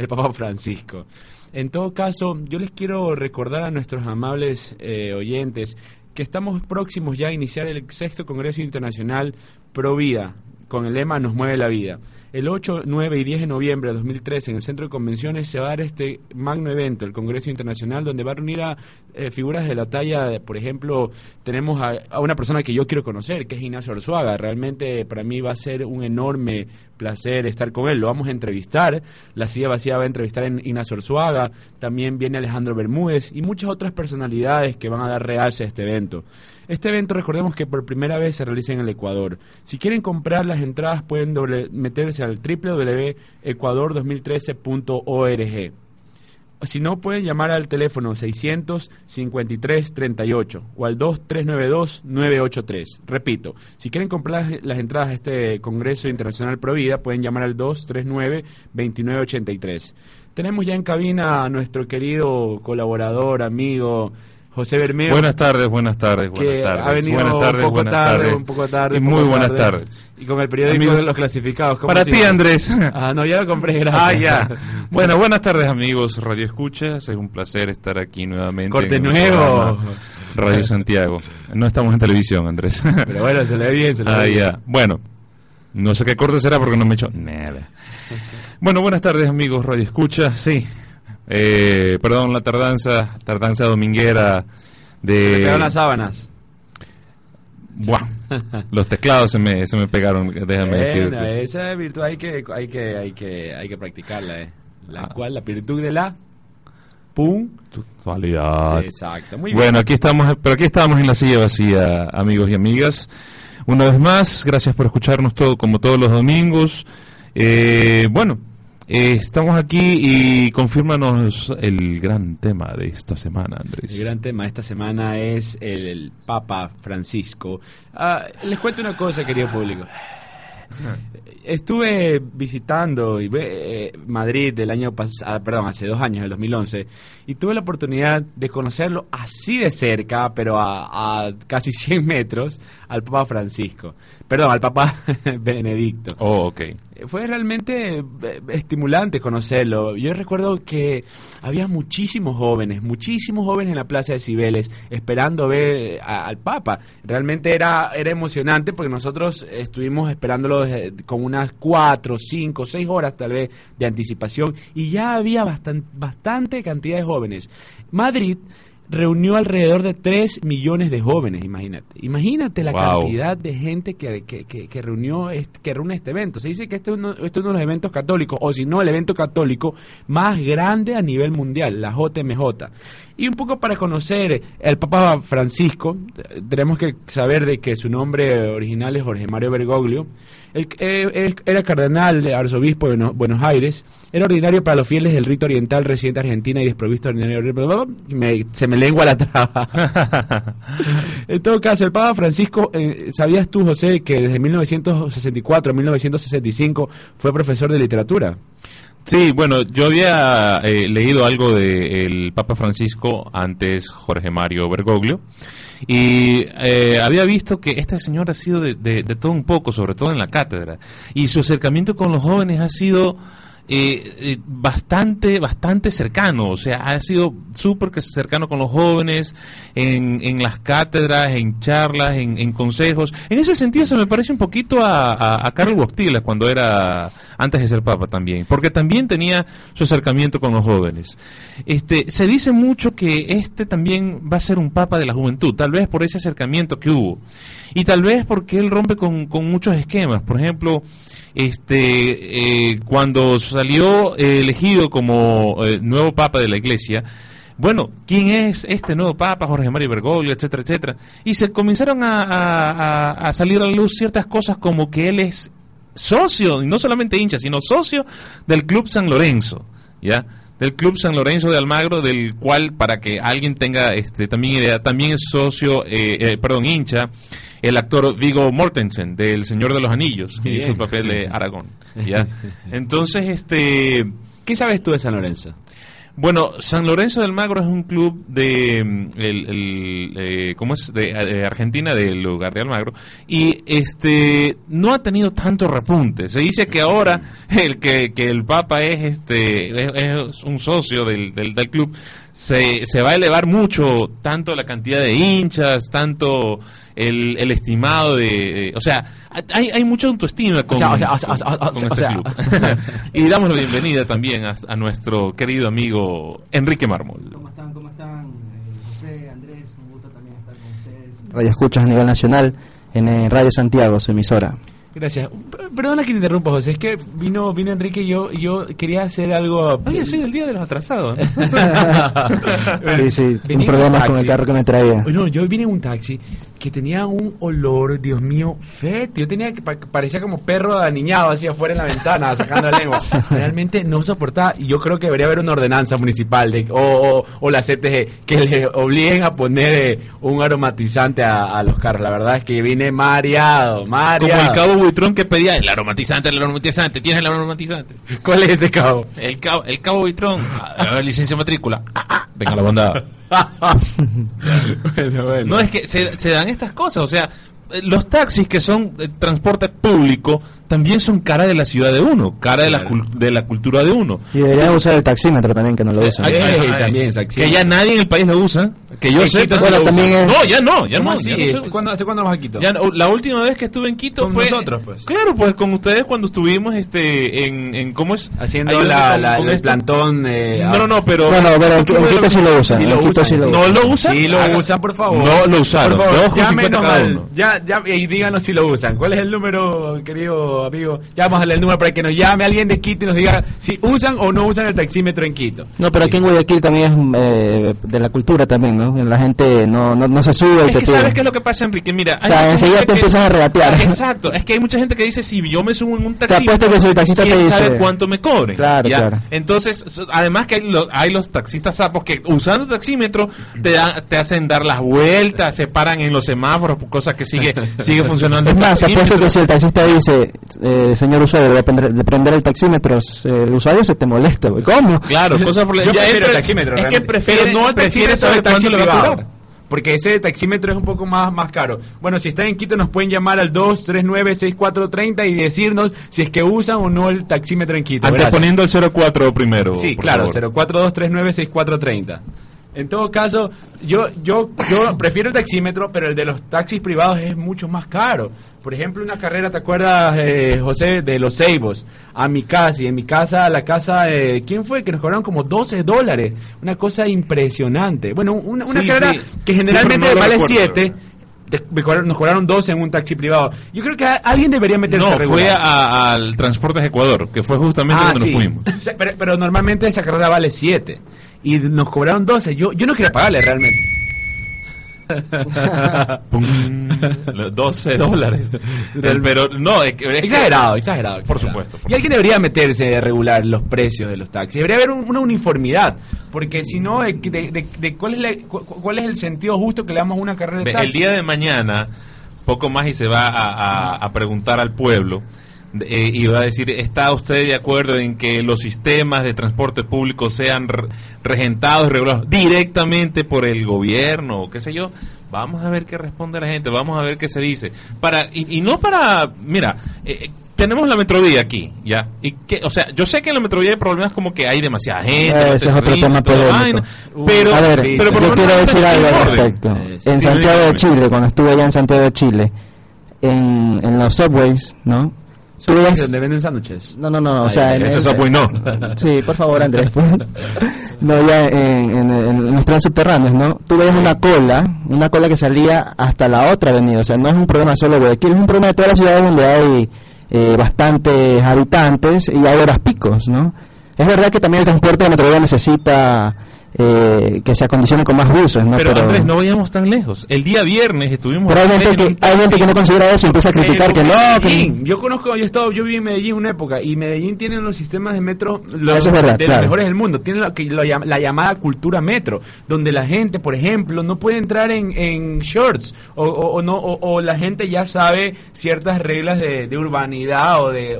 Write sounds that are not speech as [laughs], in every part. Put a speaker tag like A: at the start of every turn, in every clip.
A: el Papa Francisco. En todo caso, yo les quiero recordar a nuestros amables eh, oyentes que estamos próximos ya a iniciar el sexto Congreso Internacional Pro Vida, con el lema Nos mueve la vida. El 8, 9 y 10 de noviembre de 2013 en el Centro de Convenciones se va a dar este magno evento, el Congreso Internacional, donde va a reunir a eh, figuras de la talla, de, por ejemplo, tenemos a, a, una persona que yo quiero conocer, que es Ignacio Arzuaga. Realmente para mí va a ser un enorme placer estar con él. Lo vamos a entrevistar. La silla vacía va a entrevistar a Ignacio Arzuaga. También viene Alejandro Bermúdez y muchas otras personalidades que van a dar realce a este evento. Este evento recordemos que por primera vez se realiza en el Ecuador. Si quieren comprar las entradas pueden meterse al www.ecuador2013.org. Si no, pueden llamar al teléfono 653-38 o al 2392-983. Repito, si quieren comprar las entradas a este Congreso Internacional Pro Vida, pueden llamar al 239-2983. Tenemos ya en cabina a nuestro querido colaborador, amigo, José Bermeo.
B: Buenas tardes, buenas tardes, buenas tardes.
A: Ha venido
B: buenas tardes,
A: un poco
B: buenas
A: tarde,
B: tardes.
A: un poco tarde.
B: Y muy buenas
A: tarde.
B: tardes.
A: Y con el periódico de los clasificados. ¿cómo
B: Para ti? Andrés.
A: Ah, no, ya lo compré,
B: Ah,
A: gracias.
B: ya. [laughs] Bueno, buenas tardes, amigos Radio Escuchas. Es un placer estar aquí nuevamente.
A: Corte nuevo.
B: Radio Santiago. No estamos en televisión, Andrés.
A: Pero bueno, se le ve bien, se le ve
B: Ah,
A: bien.
B: ya. Bueno, no sé qué corte será porque no me he hecho nada. Bueno, buenas tardes, amigos Radio Escuchas. Sí. Eh, perdón la tardanza, tardanza dominguera de...
A: pegaron las sábanas.
B: Buah, los teclados se me, se me pegaron, déjame
A: Bueno,
B: decirte.
A: esa virtud hay que, hay que, hay que, hay que practicarla, eh. La
B: Ah.
A: cual, la virtud de la pum.
B: Actualidad.
A: Exacto, muy bien.
B: Bueno, aquí estamos, pero aquí estamos en la silla vacía, amigos y amigas. Una vez más, gracias por escucharnos todo, como todos los domingos. Eh, bueno, eh, estamos aquí y confírmanos el gran tema de esta semana, Andrés.
A: El gran tema esta semana es el, el Papa Francisco. Ah, les cuento una cosa, querido público. [laughs] Estuve visitando y eh, Madrid del año pasado, perdón, hace dos años, el 2011, y tuve la oportunidad de conocerlo así de cerca, pero a, a casi 100 metros, al Papa Francisco. Perdón, al Papa [laughs] Benedicto.
B: Oh, ok.
A: Fue realmente eh, estimulante conocerlo. Yo recuerdo que había muchísimos jóvenes, muchísimos jóvenes en la Plaza de Cibeles esperando ver a- al Papa. Realmente era, era emocionante porque nosotros estuvimos esperándolo desde- con unas cuatro, cinco, seis horas tal vez de anticipación y ya había bastan- bastante cantidad de jóvenes. Madrid reunió alrededor de 3 millones de jóvenes, imagínate. Imagínate la
B: Wow.
A: cantidad de gente que, que, que, que reunió este, que reúne este evento. Se dice que este es, uno, este es uno de los eventos católicos, o si no, el evento católico más grande a nivel mundial, la JMJ. Y un poco para conocer al Papa Francisco, tenemos que saber de que su nombre original es Jorge Mario Bergoglio. Él, eh, él era cardenal, arzobispo de Buenos, Aires. Era ordinario para los fieles del rito oriental, residente en Argentina y desprovisto de ordinario. Me- se me lengua la traba. [laughs] En todo caso, el Papa Francisco, eh, ¿sabías tú, José, que desde 1964 a 1965 fue profesor de literatura?
B: Sí, bueno, yo había eh, leído algo del Papa Francisco antes Jorge Mario Bergoglio y eh, había visto que este señor ha sido de, de- de todo un poco, sobre todo en la cátedra, y su acercamiento con los jóvenes ha sido eh, bastante, bastante cercano, o sea, ha sido súper cercano con los jóvenes en, en las cátedras, en charlas, en, en consejos. En ese sentido se me parece un poquito a, a, Carlos Bostila cuando era, antes de ser papa también, porque también tenía su acercamiento con los jóvenes. Este, se dice mucho que este también va a ser un papa de la juventud, tal vez por ese acercamiento que hubo. Y tal vez porque él rompe con, con muchos esquemas. Por ejemplo, este, eh, cuando salió eh, elegido como eh, nuevo papa de la iglesia, bueno, ¿quién es este nuevo papa, Jorge Mario Bergoglio, etcétera, etcétera? Y se comenzaron a, a- a- salir a la luz ciertas cosas como que él es socio, no solamente hincha, sino socio del Club San Lorenzo, ¿ya? Del Club San Lorenzo de Almagro, del cual, para que alguien tenga este, también idea, también es socio, eh, eh, perdón, hincha, el actor Vigo Mortensen, del Señor de los Anillos, que
A: Bien.
B: hizo el papel de Aragón, ¿ya? [laughs] Entonces, este...
A: ¿Qué sabes tú de San Lorenzo?
B: Bueno, San Lorenzo del Magro es un club de mm, el, eh, ¿cómo es? De, de Argentina, del lugar de Almagro, y este no ha tenido tanto repunte. Se dice que ahora el que, que el Papa es este es, es un socio del, del, del club, se, se va a elevar mucho tanto la cantidad de hinchas, tanto el, el estimado de, de- o sea, hay, hay mucha autoestima con,
C: O sea, o sea, o
B: con- este club. [laughs] y damos la bienvenida también a, a nuestro querido amigo Enrique Mármol.
D: ¿Cómo están? ¿Cómo están? Eh, José, Andrés, un gusto también estar con ustedes. Radio Escuchas a nivel nacional en eh, Radio Santiago, su emisora.
A: Gracias. Per- Perdona que te interrumpa, José. Es que vino, vino Enrique y yo, yo quería hacer algo.
B: Oye, sí, el día de los atrasados. [laughs]
D: sí, sí, un problema con el carro que me traía.
A: No, yo vine en un taxi que tenía un olor, Dios mío. Yo tenía que pa- parecía como perro aniñado así afuera en la ventana, [laughs] sacando la lengua. Realmente no soportaba. Y yo creo que debería haber una ordenanza municipal de, o, o, o la CTG que le obliguen a poner eh, un aromatizante a, a los carros. La verdad es que vine mareado,
B: Como
A: mareado.
B: el cabo Buitrón que pedía el aromatizante, el aromatizante, tienes el aromatizante.
A: ¿Cuál es ese cabo?
B: El cabo, el cabo Buitrón, a ver, licencia matrícula. Ah, ah, Venga la bondad. [laughs] [laughs]
A: bueno, bueno.
B: No, es que se, se dan estas cosas, o sea, eh, los taxis que son eh, transporte público también son cara de la ciudad de uno, cara de, la, de la cultura de uno.
D: Y deberían usar el taxímetro también, que no lo usan.
B: Ay, ay,
A: Ey,
B: ay,
A: también,
B: que ya nadie en el país lo usa, que yo sé
A: lo
D: también es-
B: No, ya no, ya
A: ¿Cómo
B: no.
A: así?
B: ya no se usa.
A: ¿Cuándo- ¿Hace cuándo vas a Quito?
B: Ya no, la última vez que estuve en Quito
A: Con
B: fue
A: nosotros, pues.
B: Claro, pues con ustedes cuando estuvimos este en, en cómo es
A: Haciendo la,
B: con-
A: la-
B: con
A: el
B: esto.
A: plantón. eh,
B: No, no, no, pero
D: No, no, pero en, en Quito sí lo usan.
A: Sí
D: en
A: lo
D: Quito
A: usan.
D: sí lo
B: ¿No
D: usan.
B: lo usan?
A: Sí lo usan, por favor.
B: No lo usaron.
A: Por favor,
B: con
A: llámenos
B: 50 cada
A: al-
B: uno.
A: ya, ya, y díganos si lo usan. ¿Cuál es el número, querido amigo? Ya vamos a darle el número para que nos llame alguien de Quito y nos diga si usan o no usan el taxímetro en Quito.
D: No, pero aquí en Guayaquil también es eh, de la cultura también, ¿no? La gente no, no, no se sube y
B: Es
D: te
B: que
D: pide.
B: sabes qué es lo que pasa, Enrique. Mira,
D: O sea, enseguida te empiezan a regatear. [laughs]
B: Exacto, es que hay mucha gente que dice si yo me subo en un
D: Te
B: taxi,
D: apuesto que si el taxista te
B: ¿quién
D: dice-
B: sabe cuánto me cobren?
D: Claro,
B: ¿ya?
D: claro.
B: Entonces, además que hay, lo- hay los taxistas sapos que usando taxímetro te dan- te hacen dar las vueltas, se paran en los semáforos, cosa que sigue [laughs] sigue funcionando.
D: Es más, te apuesto que si el taxista dice, eh, señor usuario, a prender, de prender el taxímetro, el usuario se te molesta. ¿Cómo?
B: Claro, cosas por la-
A: Yo
B: ya
A: prefiero
B: es
A: el taxímetro.
B: Es que
A: realmente.
B: prefiere,
A: Pero no el taxímetro
B: saber
A: del privado. Porque ese taxímetro es un poco más, más caro. Bueno, si están en Quito nos pueden llamar al 239-6430 y decirnos si es que usan o no el taxímetro en Quito. Gracias.
B: Anteponiendo el 04 primero.
A: Sí, claro,
B: favor.
A: 042396430. En todo caso, yo, yo, yo prefiero el taxímetro, pero el de los taxis privados es mucho más caro. Por ejemplo, una carrera, ¿te acuerdas, eh, José, de los Seibos? A mi casa, y en mi casa, la casa, de ¿quién fue? Que nos cobraron como 12 dólares. Una cosa impresionante. Bueno, una, una
B: Sí,
A: carrera
B: sí.
A: que generalmente
B: no
A: vale
B: recuerdo,
A: 7. me cobraron- Nos cobraron 12 en un taxi privado. Yo creo que a- alguien debería meterse a
B: No,
A: regular.
B: fue a- al Transportes Ecuador, que fue justamente
A: Ah,
B: donde
A: sí.
B: nos fuimos. [laughs]
A: Pero normalmente esa carrera vale 7 y nos cobraron 12. Yo, yo no quería pagarle realmente. [laughs]
B: Pum, los 12 dólares. El- pero no, es, que- es
A: Exagerado, exagerado,
B: Por supuesto, por
A: y alguien debería meterse a regular los precios de los taxis. Debería haber un- una uniformidad. Porque si no, de, de- de- de cuál, es la- cu- cuál es el sentido justo que le damos a una carrera de taxi.
B: El día de mañana, poco más y se va a, a- a preguntar al pueblo eh, y va a decir, ¿está usted de acuerdo en que los sistemas de transporte público sean re- regentados y regulados directamente por el gobierno o qué sé yo? Vamos a ver qué responde la gente, vamos a ver qué se dice. Para y, y no para, mira, eh, eh, tenemos la metrovía aquí, ¿ya? Y que, o sea, yo sé que en la metrovía hay problemas como que hay demasiada gente,
D: Eh, ese es otro tema polémico.
B: vaina, pero,
D: a ver,
B: pero por
D: yo quiero decir algo al respecto.
A: Eh,
D: en
B: sí,
D: Santiago de. Chile, cuando estuve allá en Santiago de Chile, en, en los subways, ¿no? Tú ves-
A: donde venden sándwiches.
D: No, no, no, no, o sea, en,
B: Eso es Subway, no.
D: Sí, por favor, Andrés. pues. [laughs] no, ya en, en- en los trenes subterráneos, ¿no? Tú ves una cola, una cola que salía hasta la otra avenida. O sea, no es un problema solo de Guayaquil, es un problema de todas las ciudades donde hay eh, bastantes habitantes y hay horas picos, ¿no? Es verdad que también el transporte de Metrovía necesita eh, que se acondicione con más buses, ¿no?
B: Pero, Andrés, no vayamos tan lejos. El día viernes estuvimos...
D: pero hay gente, que, hay gente que no considera eso y empieza a criticar que no, que
A: Medellín. Yo conozco, yo he estado, yo viví en Medellín una época y Medellín tiene unos sistemas de metro los,
D: Eso es verdad,
A: de
D: claro.
A: los mejores del mundo. Tiene lo que lo la llamada cultura metro, donde la gente, por ejemplo, no puede entrar en, en shorts o, o- o no o, o la gente ya sabe ciertas reglas de, de urbanidad o de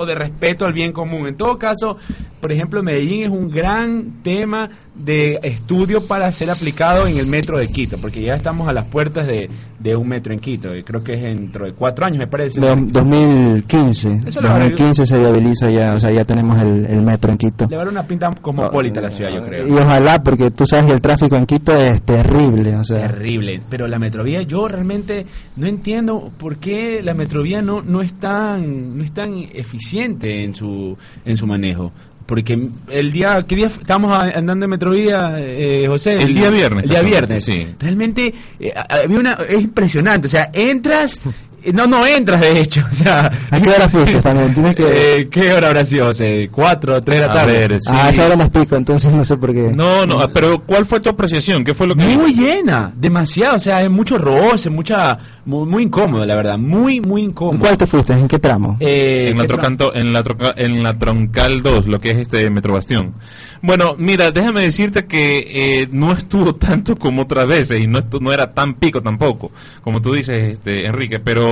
A: o de respeto al bien común. En todo caso, por ejemplo, Medellín es un gran tema de estudio para ser aplicado en el metro de Quito, porque ya estamos a las puertas de, de un metro en Quito, y creo que es dentro de cuatro años, me parece.
D: Do- 2015.
A: Eso le va a-
D: 2015 se viabiliza ya, o sea, ya tenemos el, el metro en Quito.
A: Le va a dar una pinta cosmopolita a la ciudad, yo creo.
D: Y ojalá, porque tú sabes que el tráfico en Quito es terrible, o sea.
A: Terrible, pero la metrovía yo realmente no entiendo por qué la metrovía no no es tan no es tan eficiente en su en su manejo. Porque el día, ¿qué día estamos andando en Metrovía, eh, José?
B: El día viernes,
A: El día viernes.
B: sí.
A: Realmente eh, había una, es impresionante. O sea, entras, [laughs] no, no entras de hecho. [laughs] O sea,
D: ¿A qué hora fuiste también? [laughs] Tienes que...
A: eh, ¿qué hora habrá sido, José? ¿Cuatro, tres de la
B: A
A: tarde?
B: ver, sí.
D: Ah, esa hora nos pico, entonces no sé por qué.
B: No, no, pero ¿cuál fue tu apreciación? ¿Qué fue lo que
A: Muy llena, demasiado, o sea, hay mucho roce, mucha, muy, muy incómodo, la verdad, muy, muy
D: ¿En
A: incómodo.
D: cuál te fuiste? ¿En qué tramo?
A: Eh,
B: en la,
A: ¿qué tra-
B: trocanto- en, la troca- en la troncal 2, lo que es este Metro Bastión. Bueno, mira, déjame decirte que eh, no estuvo [laughs] tanto como otras veces y no, no era tan pico tampoco, como tú dices, este, Enrique, pero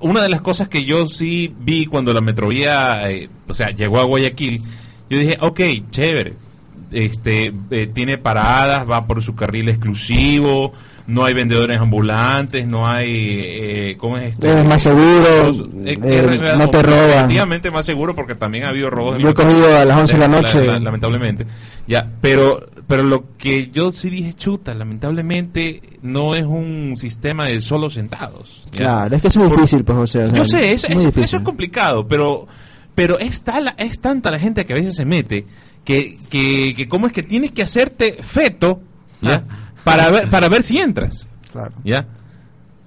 B: una de las cosas que yo sí vi cuando la Metrovía, eh, o sea, llegó a Guayaquil, yo dije, ok, chévere, este, eh, tiene paradas, va por su carril exclusivo, no hay vendedores ambulantes, no hay, eh, ¿cómo es esto?
D: Es más seguro,
B: Eh,
D: eh, no te roban.
B: Definitivamente más seguro porque también ha habido robos.
D: Yo he cogido a las 11 de la noche.
B: lamentablemente. Ya, pero pero lo que yo sí dije, chuta, lamentablemente no es un sistema de solo sentados. ¿ya?
D: Claro, es que eso es difícil, pues, José. o sea,
B: Yo sé, es- es-
D: difícil.
B: eso es complicado, pero pero es, tal- es tanta la gente que a veces se mete que, que, que cómo es que tienes que hacerte feto ¿ya? para ver para ver si entras.
D: Claro.
B: ¿Ya?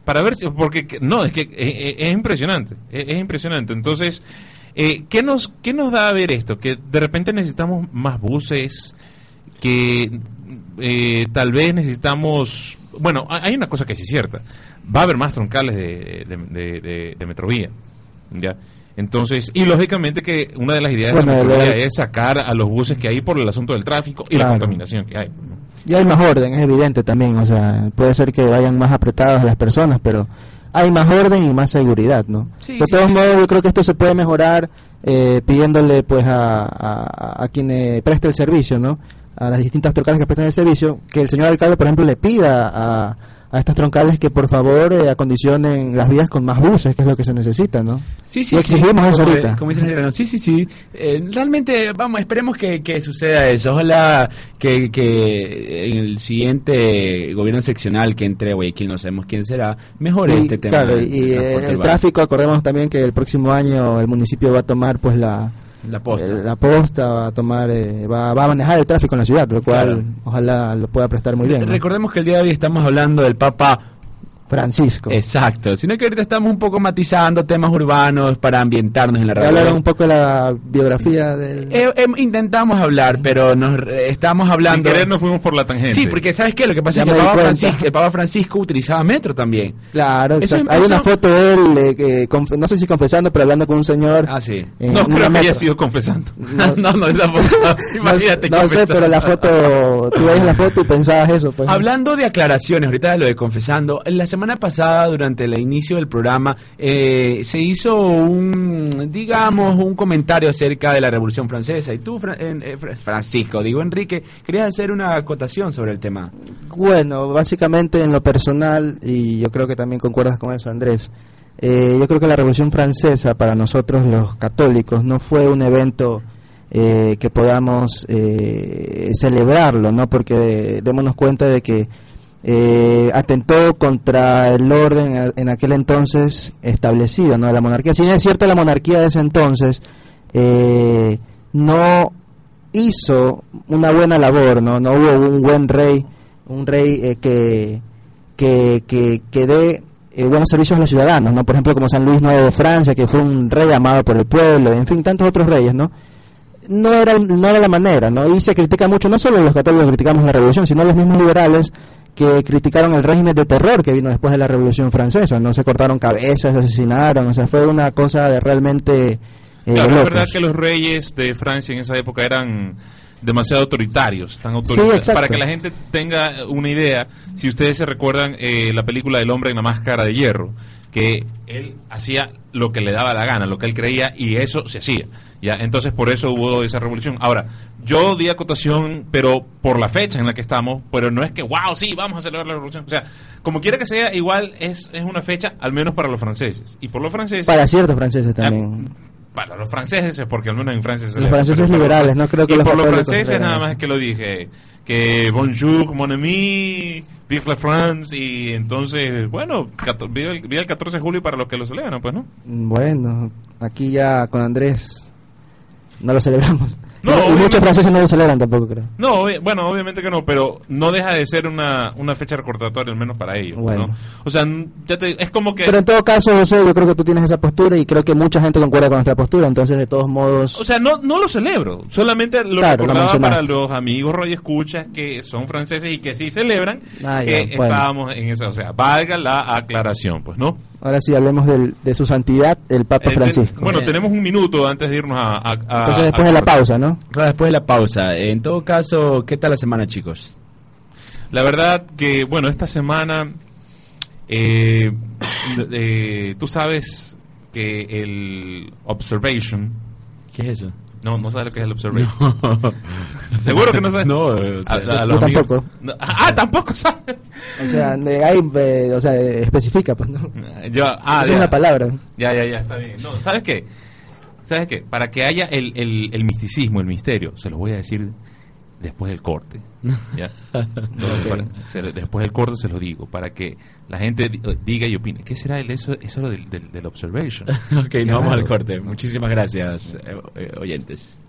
B: Para ver si, porque que- no, es que eh, eh, es, impresionante, es, es impresionante. Entonces, eh, ¿qué, nos, ¿qué nos da a ver esto? Que de repente necesitamos más buses, que eh, tal vez necesitamos, bueno, hay una cosa que sí es cierta, va a haber más troncales de, de, de- de- de Metrovía, ¿ya? Entonces, y lógicamente que una de las ideas
D: Bueno,
B: de la Metrovía es sacar a los buses que hay por el asunto del tráfico y la contaminación que hay. ¿no?
D: Y hay más orden, es evidente también, o sea, puede ser que vayan más apretadas las personas, pero hay más orden y más seguridad, ¿no?
A: Sí,
D: de
A: sí,
D: todos
A: sí.
D: modos, yo creo que esto se puede mejorar eh, pidiéndole pues a, a, a quien eh, preste el servicio, ¿no? A las distintas troncales que prestan el servicio, que el señor alcalde, por ejemplo, le pida a, a estas troncales que por favor eh, acondicionen las vías con más buses, que es lo que se necesita, ¿no?
A: Sí, sí,
D: Y exigimos
A: sí,
D: eso
A: como-
D: ahorita.
A: como dice. Sí, sí, sí. Eh, realmente, vamos, esperemos que, que suceda eso. Ojalá que, que en el siguiente gobierno seccional que entre Guayaquil, no sabemos quién será, mejore
D: Y,
A: este tema.
D: claro,
A: del
D: y eh, el tráfico, acordemos también que el próximo año el municipio va a tomar pues la
A: La posta.
D: el- la posta va a tomar eh, va, va a manejar el tráfico en la ciudad, lo cual
A: Claro.
D: ojalá lo pueda prestar muy bien. ¿no?
A: Recordemos que el día de hoy estamos hablando del Papa
D: Francisco.
A: Exacto, sino que ahorita estamos un poco matizando temas urbanos para ambientarnos en la radio.
D: hablaron un poco de la biografía del
A: Eh, eh, intentamos hablar, pero nos eh, estamos
B: Sin
A: hablando.
B: querer nos fuimos por la tangente.
A: Sí, porque ¿sabes qué? Lo que pasa
D: Ya
A: es que el Papa. Francisco, el Papa Francisco utilizaba metro también.
D: Claro,
A: Eso es-
D: hay una
A: eso-
D: foto de él eh, que conf- no sé si confesando, pero hablando con un señor.
A: Ah, sí.
B: No
D: una
B: creo que haya sido confesando.
A: No, [laughs] no, no, es la foto. [laughs]
D: No,
A: Imagínate.
D: no sé,
A: confesando.
D: pero la foto, tú veías la foto y pensabas eso, pues.
A: Hablando de aclaraciones, ahorita de lo de confesando, la semana pasada, durante el inicio del programa, eh, se hizo un, digamos, un comentario acerca de la Revolución Francesa. Y tú, Fra- eh, Fra- Francisco, digo Enrique, querías hacer una acotación sobre el tema.
D: Bueno, básicamente en lo personal, y yo creo que también concuerdas con eso, Andrés, eh, yo creo que la Revolución Francesa para nosotros los católicos no fue un evento eh, que podamos eh, celebrarlo, ¿no? Porque démonos cuenta de que eh, atentó contra el orden en- aquel entonces establecido, ¿no? De la monarquía. Si bien es cierto, la monarquía de ese entonces eh, no hizo una buena labor, ¿no? No hubo un buen rey, un rey eh, que, que, que, que dé eh, buenos servicios a los ciudadanos, ¿no? Por ejemplo, como San Luis IX de Francia, que fue un rey amado por el pueblo, en fin, tantos otros reyes, ¿no? No era, no era la manera, ¿no? Y se critica mucho, no solo los católicos criticamos la revolución, sino los mismos liberales que criticaron el régimen de terror que vino después de la revolución francesa, ¿no? Se cortaron cabezas, se asesinaron, o sea, fue una cosa de realmente... eh,
B: Claro, es verdad que los reyes de Francia en esa época eran demasiado autoritarios, tan autoritarios. Para que la gente tenga una idea, si ustedes se recuerdan eh, la película del hombre en la máscara de hierro, que él hacía lo que le daba la gana, lo que él creía y eso se hacía. Ya, entonces por eso hubo esa revolución. Ahora, yo di acotación, pero por la fecha en la que estamos, pero no es que, wow, sí, vamos a celebrar la revolución. O sea, como quiera que sea, igual es, es una fecha, al menos para los franceses. Y por los franceses...
D: Para ciertos franceses también.
B: Para los franceses, porque al menos en Francia se
D: Los franceses liberales, no creo que
B: y
D: los
B: por los franceses nada más que lo dije, que bonjour, mon ami, vive la France, y entonces, bueno, vive el, vive el 14 de julio para los que lo celebran, pues, ¿no?
D: Bueno, aquí ya con Andrés no lo celebramos.
B: No,
D: y muchos franceses no lo celebran tampoco, creo.
B: No, obvi- bueno, obviamente que no, pero no deja de ser una, una fecha recordatoria, al menos para ellos,
D: Bueno.
B: ¿no? O sea, ya te- es como que...
D: Pero en todo caso, José, yo creo que tú tienes esa postura y creo que mucha gente concuerda con nuestra postura, entonces de todos modos...
B: O sea, no, no lo celebro, solamente lo
D: Claro, lo
B: recordaba para
D: mencionaste.
B: los amigos Roy Escuchas que son franceses y que sí celebran,
D: Ah,
B: que
D: bueno.
B: estábamos en esa, o sea, valga la aclaración, pues, ¿no?
D: Ahora sí, hablemos del- de su santidad, el Papa
B: Eh,
D: Francisco.
B: bueno,
A: Bien.
B: tenemos un minuto antes de irnos a... a- a-
D: entonces después
B: a-
D: de la pausa, ¿no?
A: Claro, después de la pausa. En todo caso, ¿qué tal la semana, chicos?
B: La verdad que, bueno, esta semana, eh, [coughs] eh, tú sabes que el Observation,
A: ¿Qué es eso?
B: No, no sabes lo que es el Observation. [laughs] ¿Seguro que no sabes?
A: No, o sea,
B: A- a
D: yo tampoco.
B: No, ah, tampoco sabes.
D: O sea, de ahí, eh, o sea, especifica, pues, ¿no?
B: Yo, ah,
D: es
B: ya.
D: una palabra.
B: Ya, ya, ya, está bien. No, ¿sabes qué? ¿Sabes qué? Para que haya el, el, el misticismo, el misterio, se los voy a decir después del corte. [laughs] ¿ya? No, para- se- después del corte se los digo, para que la gente di- diga y opine. ¿Qué será el, eso, eso del, del, del observation? [laughs]
A: ok, nos vamos al corte. Muchísimas gracias, eh, eh, oyentes.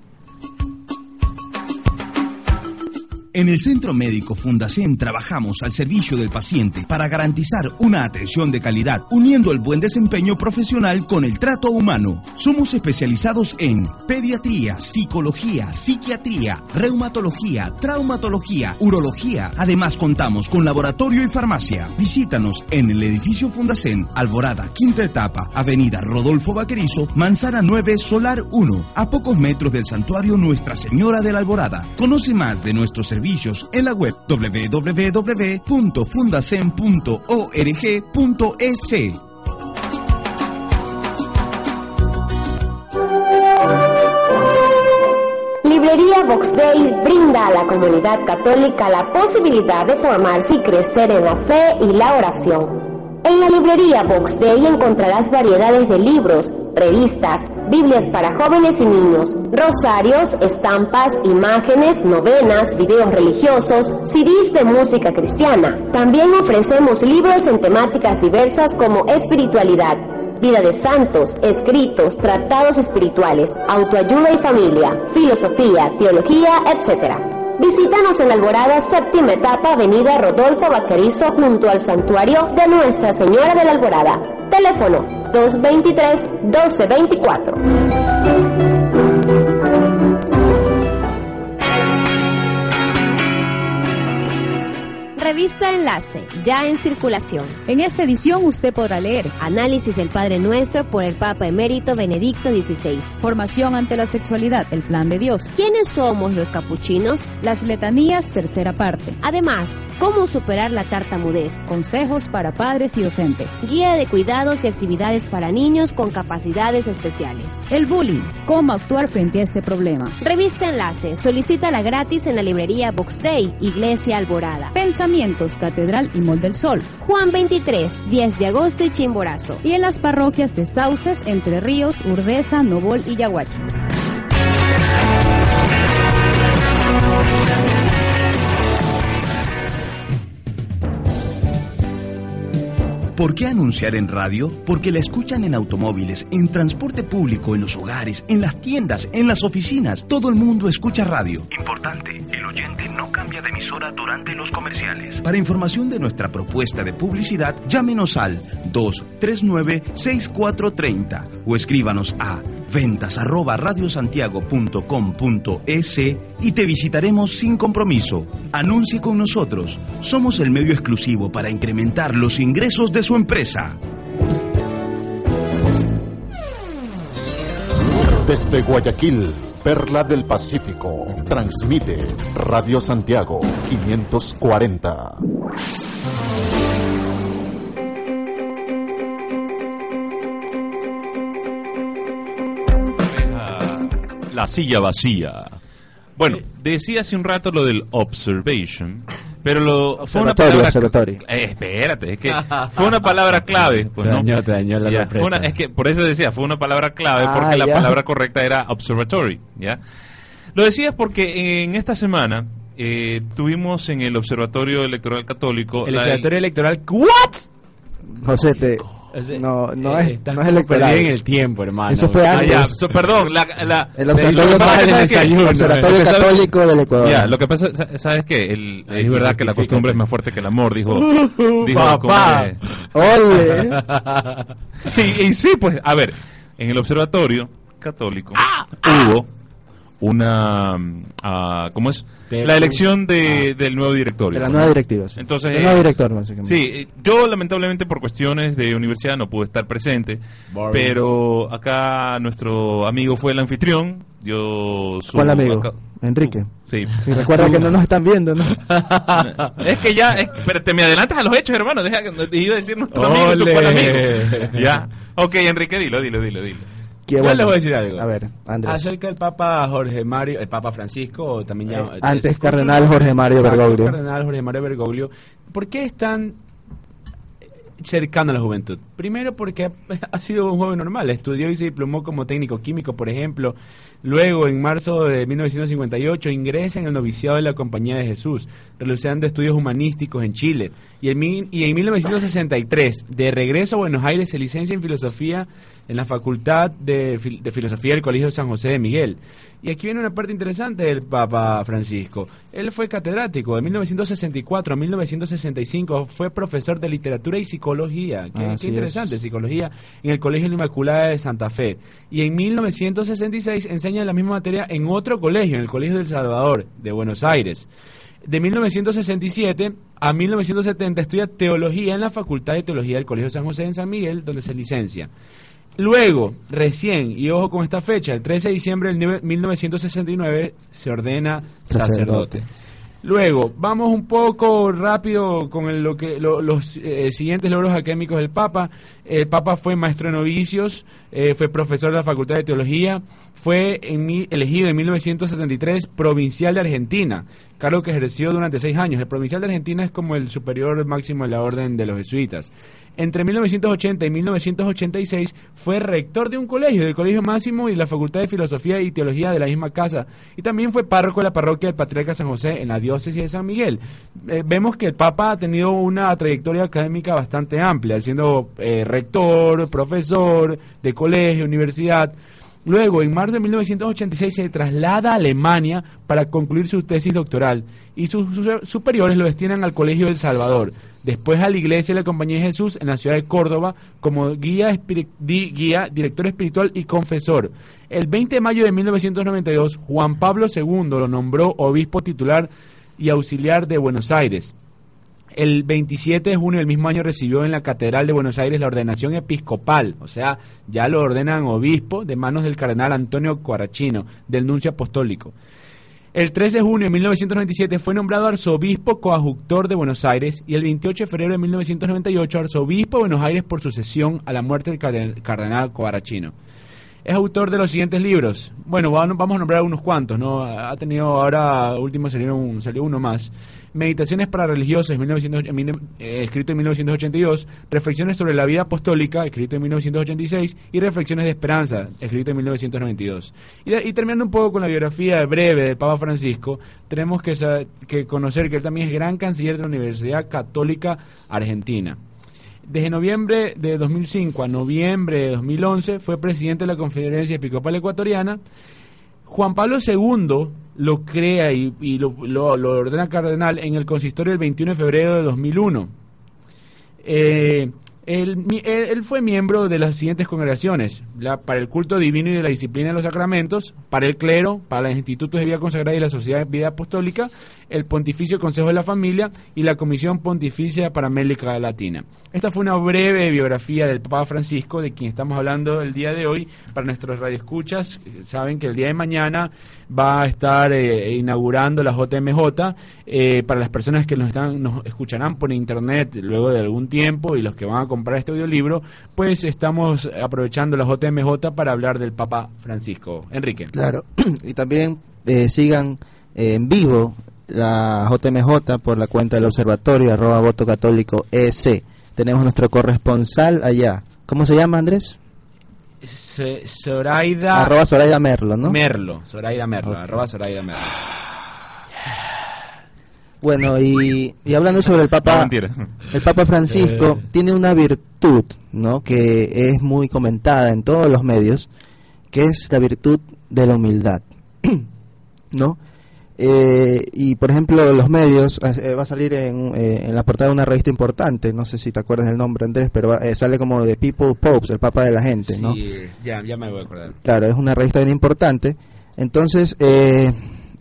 C: En el Centro Médico Fundacen trabajamos al servicio del paciente para garantizar una atención de calidad, uniendo el buen desempeño profesional con el trato humano. Somos especializados en pediatría, psicología, psiquiatría, reumatología, traumatología, urología. Además contamos con laboratorio y farmacia. Visítanos en el edificio Fundacen, Alborada, quinta etapa, Avenida Rodolfo Vaquerizo, Manzana 9, Solar 1, a pocos metros del santuario Nuestra Señora de la Alborada. Conoce más de nuestros en la web www.fundacen.org.es.
E: Librería Box Day brinda a la comunidad católica la posibilidad de formarse y crecer en la fe y la oración. En la librería Box Day encontrarás variedades de libros, revistas, Biblias para jóvenes y niños, rosarios, estampas, imágenes, novenas, videos religiosos, CDs de música cristiana. También ofrecemos libros en temáticas diversas como espiritualidad, vida de santos, escritos, tratados espirituales, autoayuda y familia, filosofía, teología, etc. Visítanos en Alborada, séptima etapa, avenida Rodolfo Vaquerizo, junto al santuario de Nuestra Señora de la Alborada. Teléfono 223-1224. Revista Enlace, ya en circulación.
F: En esta edición usted podrá leer
E: Análisis del Padre Nuestro por el Papa Emérito Benedicto XVI.
F: Formación ante la sexualidad, el plan de Dios,
E: ¿Quiénes somos los capuchinos?
F: las letanías, tercera parte,
E: Además, cómo superar la tartamudez.
F: consejos para padres y docentes,
E: Guía de cuidados y actividades para niños con capacidades especiales.
F: el bullying, cómo actuar frente a este problema,
E: Revista Enlace, solicítala gratis en la librería Box Day, Iglesia Alborada.
F: Catedral y Mol del Sol,
E: Juan 23, 10 de agosto y Chimborazo.
F: y en las parroquias de Sauces, Entre Ríos, Urdesa, Novol y Yaguachi.
C: ¿Por qué anunciar en radio? Porque la escuchan en automóviles, en transporte público, en los hogares, en las tiendas, en las oficinas. Todo el mundo escucha radio.
G: Importante, el oyente no cambia de emisora durante los comerciales.
C: Para información de nuestra propuesta de publicidad, llámenos al 239-6430 o escríbanos a ventas arroba radiosantiago.com.es y te visitaremos sin compromiso. Anuncie con nosotros. Somos el medio exclusivo para incrementar los ingresos de su empresa.
H: Desde Guayaquil, Perla del Pacífico, transmite Radio Santiago 540.
B: La silla vacía. Bueno, decía hace un rato lo del observation, pero lo fue una
D: Observatorio,
B: palabra
D: observatorio.
B: Eh, espérate, es que [laughs] fue una palabra clave, pues,
A: Te
B: ¿no?
A: dañó, te dañó la
B: Ya, una- es que por eso decía, fue una palabra clave
D: Ah,
B: porque la
D: ya.
B: palabra correcta era observatory, ¿ya? Lo decías porque en esta semana eh, tuvimos en el Observatorio Electoral Católico
A: El
B: la-
A: observatorio electoral. ¿What?
D: José, te,
A: O sea,
D: no, no
A: eh,
D: es, no es electoral.
A: en el tiempo, hermano.
D: Eso fue
B: Ah,
D: antes.
B: ya, perdón, la, la-
D: El Observatorio. Católico del Ecuador.
B: Ya, lo que pasa, sa- ¿sabes qué? El- es verdad que la costumbre es más fuerte que el amor, dijo. [laughs] dijo
A: Papá.
D: Ole. [laughs]
B: y, y sí, pues, a ver, en el observatorio católico hubo una, ah, ¿cómo es? La elección de, del nuevo directorio.
D: De la nueva directiva. sí.
B: Entonces,
D: el nuevo
B: es-
D: director, básicamente.
B: Sí, eh, yo lamentablemente por cuestiones de universidad no pude estar presente, pero acá nuestro amigo fue el anfitrión, dio su...
D: ¿Cuál amigo?
B: acá-
D: Enrique.
B: Sí.
D: Sí, recuerda que no nos están viendo, ¿no? [laughs]
B: Es que ya, es- pero te me adelantas a los hechos, hermano. Deja que te iba a decir nuestro amigo, tu amigo. Ya. Ok, Enrique, dilo, dilo, dilo, dilo.
D: Que
A: Yo
D: bueno.
A: les voy a decir algo.
D: A ver, Andrés.
A: Acerca del Papa Jorge Mario, el Papa Francisco, o también
D: Eh,
A: llama-
D: antes
A: es-
D: Cardenal Jorge Mario Bergoglio.
A: Cardenal Jorge Mario Bergoglio. ¿Por qué es tan cercano a la juventud? Primero porque [laughs] ha, sido un joven normal, estudió y se diplomó como técnico químico, por ejemplo. Luego, en marzo de 1958, ingresa en el noviciado de la Compañía de Jesús, realizando estudios humanísticos en Chile. Y en, y en 1963, de regreso a Buenos Aires, se licencia en filosofía en la Facultad de, Fil- de Filosofía del Colegio San José de Miguel. Y aquí viene una parte interesante del Papa Francisco. Él fue catedrático de 1964 a 1965, fue profesor de literatura y psicología. Qué, interesante,
D: es.
A: psicología, en el Colegio de la Inmaculada de Santa Fe. Y en 1966 enseña la misma materia en otro colegio, en el Colegio del Salvador, de Buenos Aires. De 1967 a 1970 estudia teología en la Facultad de Teología del Colegio San José en San Miguel, donde se licencia. Luego, recién, y ojo con esta fecha, el 13 de diciembre del 1969 se ordena sacerdote.
D: Sacerdote.
A: Luego, vamos un poco rápido con el- lo que, lo- los eh, siguientes logros académicos del Papa. El Papa fue maestro de novicios, eh, fue profesor de la Facultad de Teología, fue en mi- elegido en 1973 provincial de Argentina, cargo que ejerció durante seis años. El provincial de Argentina es como el superior máximo de la orden de los jesuitas. Entre 1980 y 1986 fue rector de un colegio, del Colegio Máximo y de la Facultad de Filosofía y Teología de la misma casa. Y también fue párroco de la parroquia del Patriarca San José en la diócesis de San Miguel. Eh, vemos que el Papa ha tenido una trayectoria académica bastante amplia, siendo eh, rector, profesor de colegio, universidad. Luego, en marzo de 1986, se traslada a Alemania para concluir su tesis doctoral y sus, superiores lo destinan al Colegio del Salvador, después a la Iglesia de la Compañía de Jesús en la ciudad de Córdoba como guía, guía, director espiritual y confesor. El 20 de mayo de 1992, Juan Pablo II lo nombró obispo titular y auxiliar de Buenos Aires. El 27 de junio del mismo año recibió en la Catedral de Buenos Aires la ordenación episcopal, o sea, ya lo ordenan obispo de manos del cardenal Antonio Cuarachino, del nuncio apostólico. El 13 de junio de 1997 fue nombrado arzobispo coadjutor de Buenos Aires y el 28 de febrero de 1998 arzobispo de Buenos Aires por sucesión a la muerte del carden- cardenal Coarachino. Es autor de los siguientes libros. Bueno, va- vamos a nombrar unos cuantos, ¿no? Ha tenido ahora, último salió, un- salió uno más. Meditaciones para religiosos, 1900 en mil- eh, escrito en 1982. Reflexiones sobre la vida apostólica, escrito en 1986. Y Reflexiones de Esperanza, escrito en 1992. Y, terminando un poco con la biografía breve del Papa Francisco, tenemos que, que conocer que él también es gran canciller de la Universidad Católica Argentina. Desde noviembre de 2005 a noviembre de 2011 fue presidente de la Conferencia Episcopal Ecuatoriana. Juan Pablo II lo crea y, lo- lo ordena cardenal en el consistorio del 21 de febrero de 2001. Eh, él, fue miembro de las siguientes congregaciones, la, para el culto divino y de la disciplina de los sacramentos, para el clero, para los institutos de vida consagrada y la sociedad de vida apostólica, el Pontificio Consejo de la Familia y la Comisión Pontificia para América Latina. Esta fue una breve biografía del Papa Francisco, de quien estamos hablando el día de hoy. Para nuestros radioescuchas, eh, saben que el día de mañana va a estar eh, inaugurando la JMJ. eh, para las personas que nos, están, nos escucharán por internet luego de algún tiempo y los que van a comprar este audiolibro, pues estamos aprovechando la JMJ para hablar del Papa Francisco. Enrique.
D: Claro, [clears throat] y también eh, sigan eh, en vivo la JMJ por la cuenta del observatorio arroba voto católico EC. Tenemos nuestro corresponsal allá. ¿Cómo se llama Andrés?
A: Zoraida
D: Arroba Zoraida Merlo, ¿no?
A: Merlo. Zoraida Merlo. Arroba Zoraida Merlo.
D: Bueno, y, y hablando sobre el Papa, el Papa Francisco
A: Eh.
D: tiene una virtud, ¿no? Que es muy comentada en todos los medios, que es la virtud de la humildad, [clears throat] ¿no? Eh, y por ejemplo, los medios, eh, va a salir en, eh, en la portada de una revista importante, no sé si te acuerdas del nombre, Andrés, pero va- eh, sale como de People Popes, el Papa de la gente, ¿no?
A: Sí, ya, ya me voy a acordar.
D: Claro, es una revista bien importante. Entonces,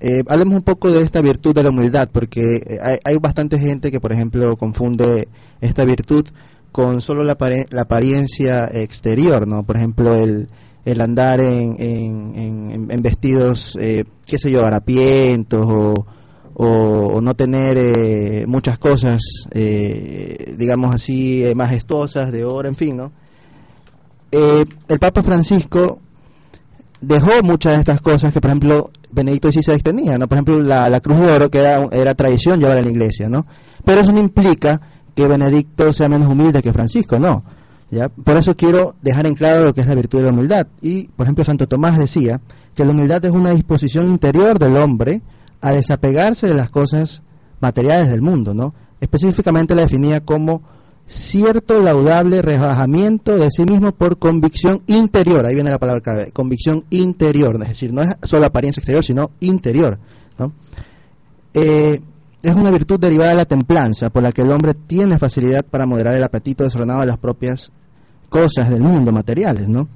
D: eh, hablemos un poco de esta virtud de la humildad, porque eh, hay, hay bastante gente que, por ejemplo, confunde esta virtud con solo la, apariencia exterior, ¿no? Por ejemplo, el, el andar en, en, en- en vestidos, eh, qué sé yo, harapientos o, o, no tener eh, muchas cosas, eh, digamos así, eh, majestuosas, de oro, en fin, ¿no? El Papa Francisco dejó muchas de estas cosas que, por ejemplo, Benedicto XVI tenía, ¿no? Por ejemplo, la, la cruz de oro, que era, era tradición llevar en la iglesia, ¿no? Pero eso no implica que Benedicto sea menos humilde que Francisco, no. ¿ya? Por eso quiero dejar en claro lo que es la virtud de la humildad. Y, por ejemplo, Santo Tomás decía que la humildad es una disposición interior del hombre a desapegarse de las cosas materiales del mundo, ¿no? Específicamente la definía como cierto laudable rebajamiento de sí mismo por convicción interior, ahí viene la palabra clave, convicción interior, es decir, no es solo apariencia exterior, sino interior. ¿no? Eh, es una virtud derivada de la templanza, por la que el hombre tiene facilidad para moderar el apetito desordenado de las propias cosas del mundo, materiales, ¿no?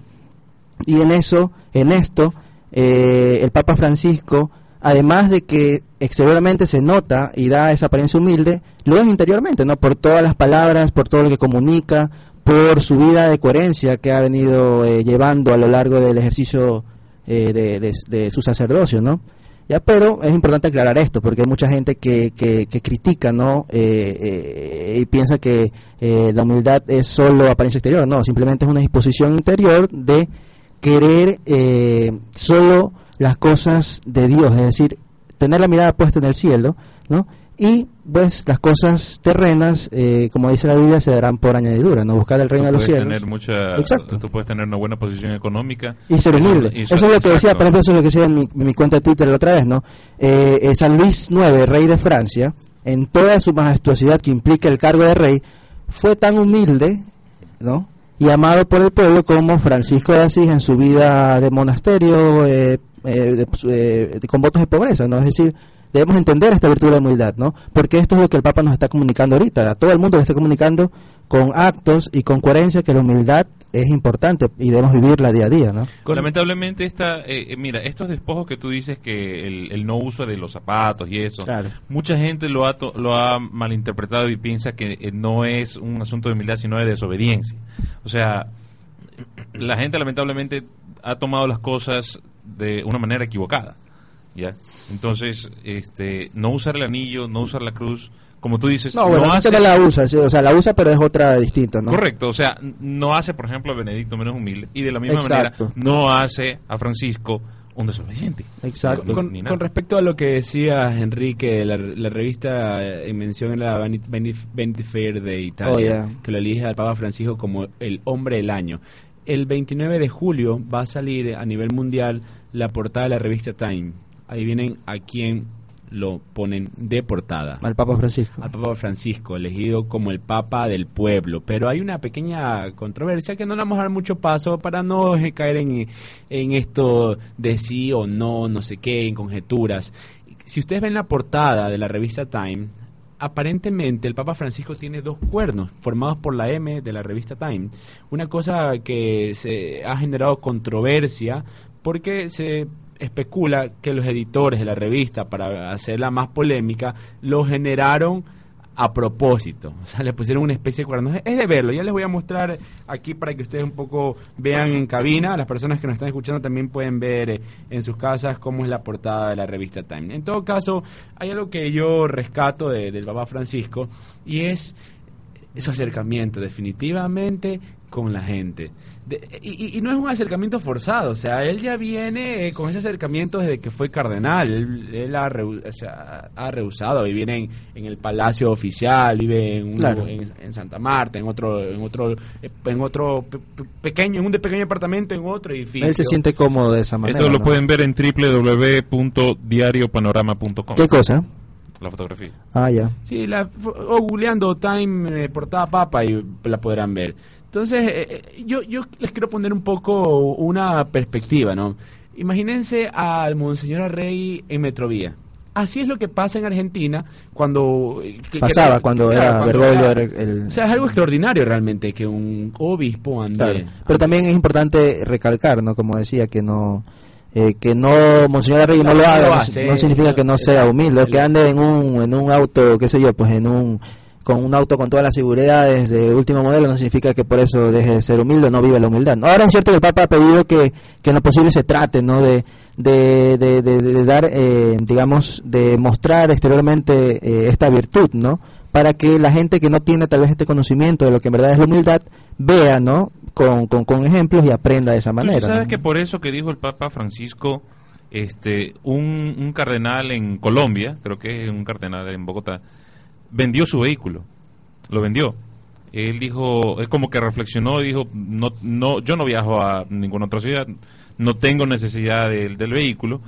D: Y en eso, en esto, eh, el Papa Francisco, además de que exteriormente se nota y da esa apariencia humilde, lo es interiormente, ¿no? Por todas las palabras, por todo lo que comunica, por su vida de coherencia que ha venido eh, llevando a lo largo del ejercicio eh, de, su sacerdocio, ¿no? Ya, pero es importante aclarar esto, porque hay mucha gente que, que, que critica, ¿no? Eh, eh, y piensa que la humildad es solo apariencia exterior. No, simplemente es una disposición interior de querer solo las cosas de Dios, es decir, tener la mirada puesta en el cielo, ¿no? Y pues las cosas terrenas, eh, como dice la Biblia, se darán por añadidura, ¿no? Buscar el reino de los cielos.
B: tener mucha,
D: Exacto.
B: Tú puedes tener una buena posición económica.
D: Y ser humilde.
B: Y
D: eso es lo que decía,
B: exacto.
D: por ejemplo, eso es lo que decía en mi, mi cuenta de Twitter la otra vez, ¿no? Eh, eh, San Luis IX, rey de Francia, en toda su majestuosidad que implica el cargo de rey, fue tan humilde, ¿no? Y amado por el pueblo como Francisco de Asís en su vida de monasterio, eh, eh, de- eh, de- con votos de pobreza, ¿no? Es decir, debemos entender esta virtud de la humildad, ¿no? Porque esto es lo que el Papa nos está comunicando ahorita, a todo el mundo le está comunicando con actos y con coherencia que la humildad es importante y debemos vivirla día a día, ¿no?
B: Lamentablemente esta, eh, eh, mira, estos despojos que tú dices que el, el no uso de los zapatos y eso,
D: Claro.
B: mucha gente lo ha, to- lo ha malinterpretado y piensa que eh, no es un asunto de humildad, sino de desobediencia. O sea, la gente lamentablemente ha tomado las cosas de una manera equivocada. ¿Ya? Entonces, este, no usar el anillo, no usar la cruz, como tú dices,
D: No, bueno, la gente
B: hace-
D: no la usa, sí, o sea, la usa pero es otra distinta, ¿no?
B: Correcto, o sea, no hace, por ejemplo, a Benedicto menos humilde y de la misma
D: Exacto.
B: manera no hace a Francisco un desobediente.
D: Exacto.
A: Con,
B: ni nada.
A: con respecto a lo que decía Enrique, la, la revista en mención en la Vanity, Fair de Italia,
D: Oh, yeah.
A: que lo elige al Papa Francisco como el hombre del año. El 29 de julio va a salir a nivel mundial la portada de la revista Time. Ahí vienen a quien lo ponen de portada.
D: Al Papa Francisco.
A: Al Papa Francisco, elegido como el Papa del pueblo. Pero hay una pequeña controversia que no le vamos a dar mucho paso para no caer en, en esto de sí o no, no sé qué, en conjeturas. Si ustedes ven la portada de la revista Time, aparentemente el Papa Francisco tiene dos cuernos formados por la M de la revista Time. Una cosa que se ha generado controversia porque se especula que los editores de la revista, para hacerla más polémica, lo generaron a propósito. O sea, le pusieron una especie de cuernos. Es de verlo. Ya les voy a mostrar aquí para que ustedes un poco vean en cabina. Las personas que nos están escuchando también pueden ver eh, en sus casas cómo es la portada de la revista Time. En todo caso, hay algo que yo rescato de- del Papa Francisco y es su acercamiento definitivamente con la gente. De- y, y- y no es un acercamiento forzado, o sea, él ya viene eh, con ese acercamiento desde que fue cardenal. Él, él ha, rehu- o sea, ha rehusado vivir en, en el palacio oficial, vive en, un-
D: Claro.
A: en, en Santa Marta, en otro, en otro, en otro pe- pe- pequeño, en un de- pequeño apartamento, en otro edificio.
D: Él se siente cómodo de esa manera.
B: Esto lo
D: ¿no?
B: pueden ver en www.diariopanorama.com.
D: ¿Qué cosa?
B: La fotografía.
D: Ah, ya.
A: Sí, la, o googleando Time eh, portada papa y la podrán ver. Entonces, eh, eh, yo, yo les quiero poner un poco una perspectiva, ¿no? Imagínense al Monseñor Arrey en Metrovía. Así es lo que pasa en Argentina cuando... eh, que-
D: Pasaba
A: que-
D: cuando
A: claro,
D: era
A: cuando era-
D: el...
A: O sea, es algo extraordinario realmente que un obispo ande...
D: Claro. Pero también es importante recalcar, ¿no? Como decía, que no eh, que no Monseñor Arregui no
A: Claro,
D: lo
A: no
D: haga,
A: lo
D: no,
A: hace,
D: no significa que no sea humilde, que ande en un en un auto, qué sé yo, pues en un con un auto con todas las seguridades de último modelo no significa que por eso deje de ser humilde o no vive la humildad. Ahora es cierto que el Papa ha pedido que, que en lo posible se trate, ¿no? De, de, de, dar, eh, digamos, de mostrar exteriormente eh, esta virtud, ¿no? Para que la gente que no tiene tal vez este conocimiento de lo que en verdad es la humildad vea, ¿no? Con, con, con ejemplos y aprenda de esa
B: Tú
D: manera.
B: sabes
D: ¿no?
B: que por eso que dijo el Papa Francisco, este, un, un cardenal en Colombia, creo que es un cardenal en Bogotá, vendió su vehículo, lo vendió. Él dijo, es como que reflexionó y dijo, no, no, yo no viajo a ninguna otra ciudad, no tengo necesidad del, del vehículo,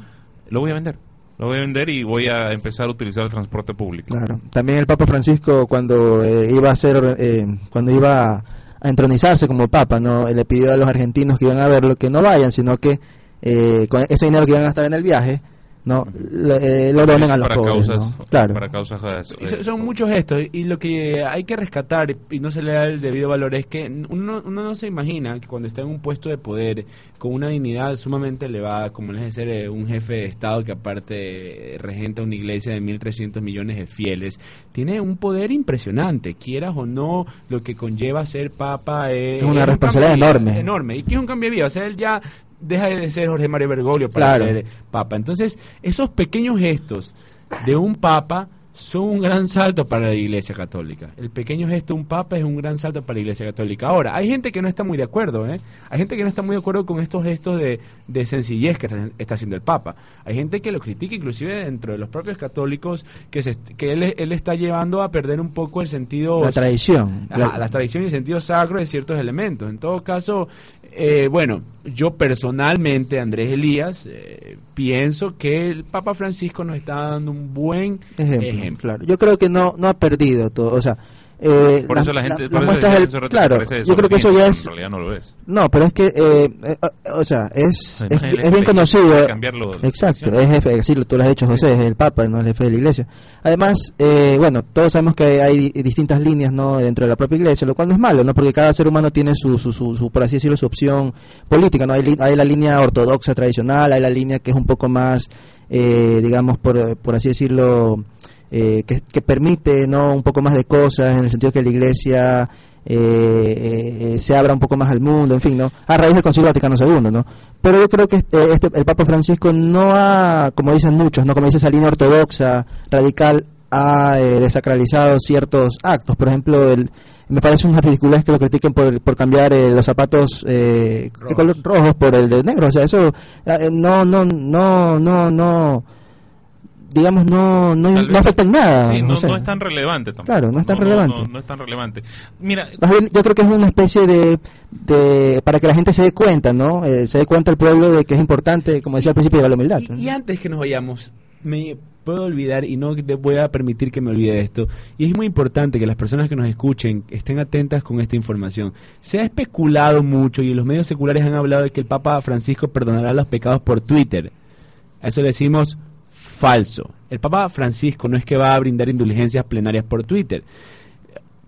B: lo voy a vender. Lo voy a vender y voy a empezar a utilizar el transporte público.
D: Claro. También el Papa Francisco cuando eh, iba a ser, eh, cuando iba a, entronizarse como Papa, no, le pidió a los argentinos que iban a verlo que no vayan, sino que eh, con ese dinero que iban a gastar en el viaje, no, lo, eh, lo donen a los
B: para
D: pobres,
B: causas,
D: ¿no? Claro.
B: para causas
A: Y son- son muchos gestos y lo que hay que rescatar y no se le da el debido valor es que uno, uno no se imagina que cuando está en un puesto de poder con una dignidad sumamente elevada como es de ser eh, un jefe de estado que aparte eh, regenta una iglesia de 1.300 millones de fieles tiene un poder impresionante quieras o no lo que conlleva ser papa eh,
D: Es una
A: un
D: responsabilidad enorme.
A: enorme y que es un cambio de vida o sea él ya deja de ser Jorge Mario Bergoglio para
D: Claro.
A: ser papa entonces esos pequeños gestos de un papa son un gran salto para la Iglesia Católica. El pequeño gesto de un papa es un gran salto para la Iglesia Católica. Ahora, hay gente que no está muy de acuerdo, ¿eh? Hay gente que no está muy de acuerdo con estos gestos de, de sencillez que está, está haciendo el papa. Hay gente que lo critica, inclusive dentro de los propios católicos, que, se, que él, él está llevando a perder un poco el sentido...
D: La tradición.
A: Ajá,
D: La-
A: la tradición y el sentido sacro de ciertos elementos. En todo caso, eh, bueno, yo personalmente, Andrés Elías, eh, pienso que el Papa Francisco nos está dando un buen
D: ejemplo,
A: ejemplo.
D: claro. Yo creo que no no ha perdido todo, o sea, eh,
B: Por eso la gente, por eso
D: muestras del- claro, yo creo que eso ya es
B: pero En realidad no lo es.
D: No, pero es que, eh, eh, o sea, es, es, es bien conocido.
B: cambiarlo de
D: Exacto, es jefe, sí, tú lo has dicho José, es el Papa, no es el jefe de la Iglesia. Además, eh, bueno, todos sabemos que hay di- distintas líneas no dentro de la propia Iglesia, lo cual no es malo, no porque cada ser humano tiene su, su, su, su, por así decirlo, su opción política. no hay, hay la línea ortodoxa tradicional, hay la línea que es un poco más, eh, digamos, por, por así decirlo, eh, que, que permite no un poco más de cosas en el sentido que la Iglesia eh, eh, eh, se abra un poco más al mundo, en fin, ¿no? A raíz del Concilio Vaticano II, ¿no? Pero yo creo que este, este- el Papa Francisco no ha, como dicen muchos, ¿no? Como dice esa línea ortodoxa, radical, ha eh, desacralizado ciertos actos. Por ejemplo, el, me parece una ridiculez que lo critiquen por, por cambiar eh, los zapatos eh, de color rojos por el de negro. O sea, eso eh, no, no, no, no, no, digamos, no, no, no
B: vez-
D: afecta en nada.
B: Sí, no,
D: no sé.
B: no es tan relevante tampoco.
D: Claro, no es tan
B: No,
D: relevante.
B: No, no es tan relevante. Mira,
D: Más bien, yo creo que es una especie de, de para que la gente se dé cuenta, ¿no? Eh, se dé cuenta el pueblo de que es importante, como decía al principio, llevar la humildad.
A: Y, y antes que nos vayamos, me puedo olvidar y no te voy a permitir que me olvide de esto. Y es muy importante que las personas que nos escuchen estén atentas con esta información. Se ha especulado mucho y los medios seculares han hablado de que el Papa Francisco perdonará los pecados por Twitter. A eso le decimos falso. El Papa Francisco no es que va a brindar indulgencias plenarias por Twitter.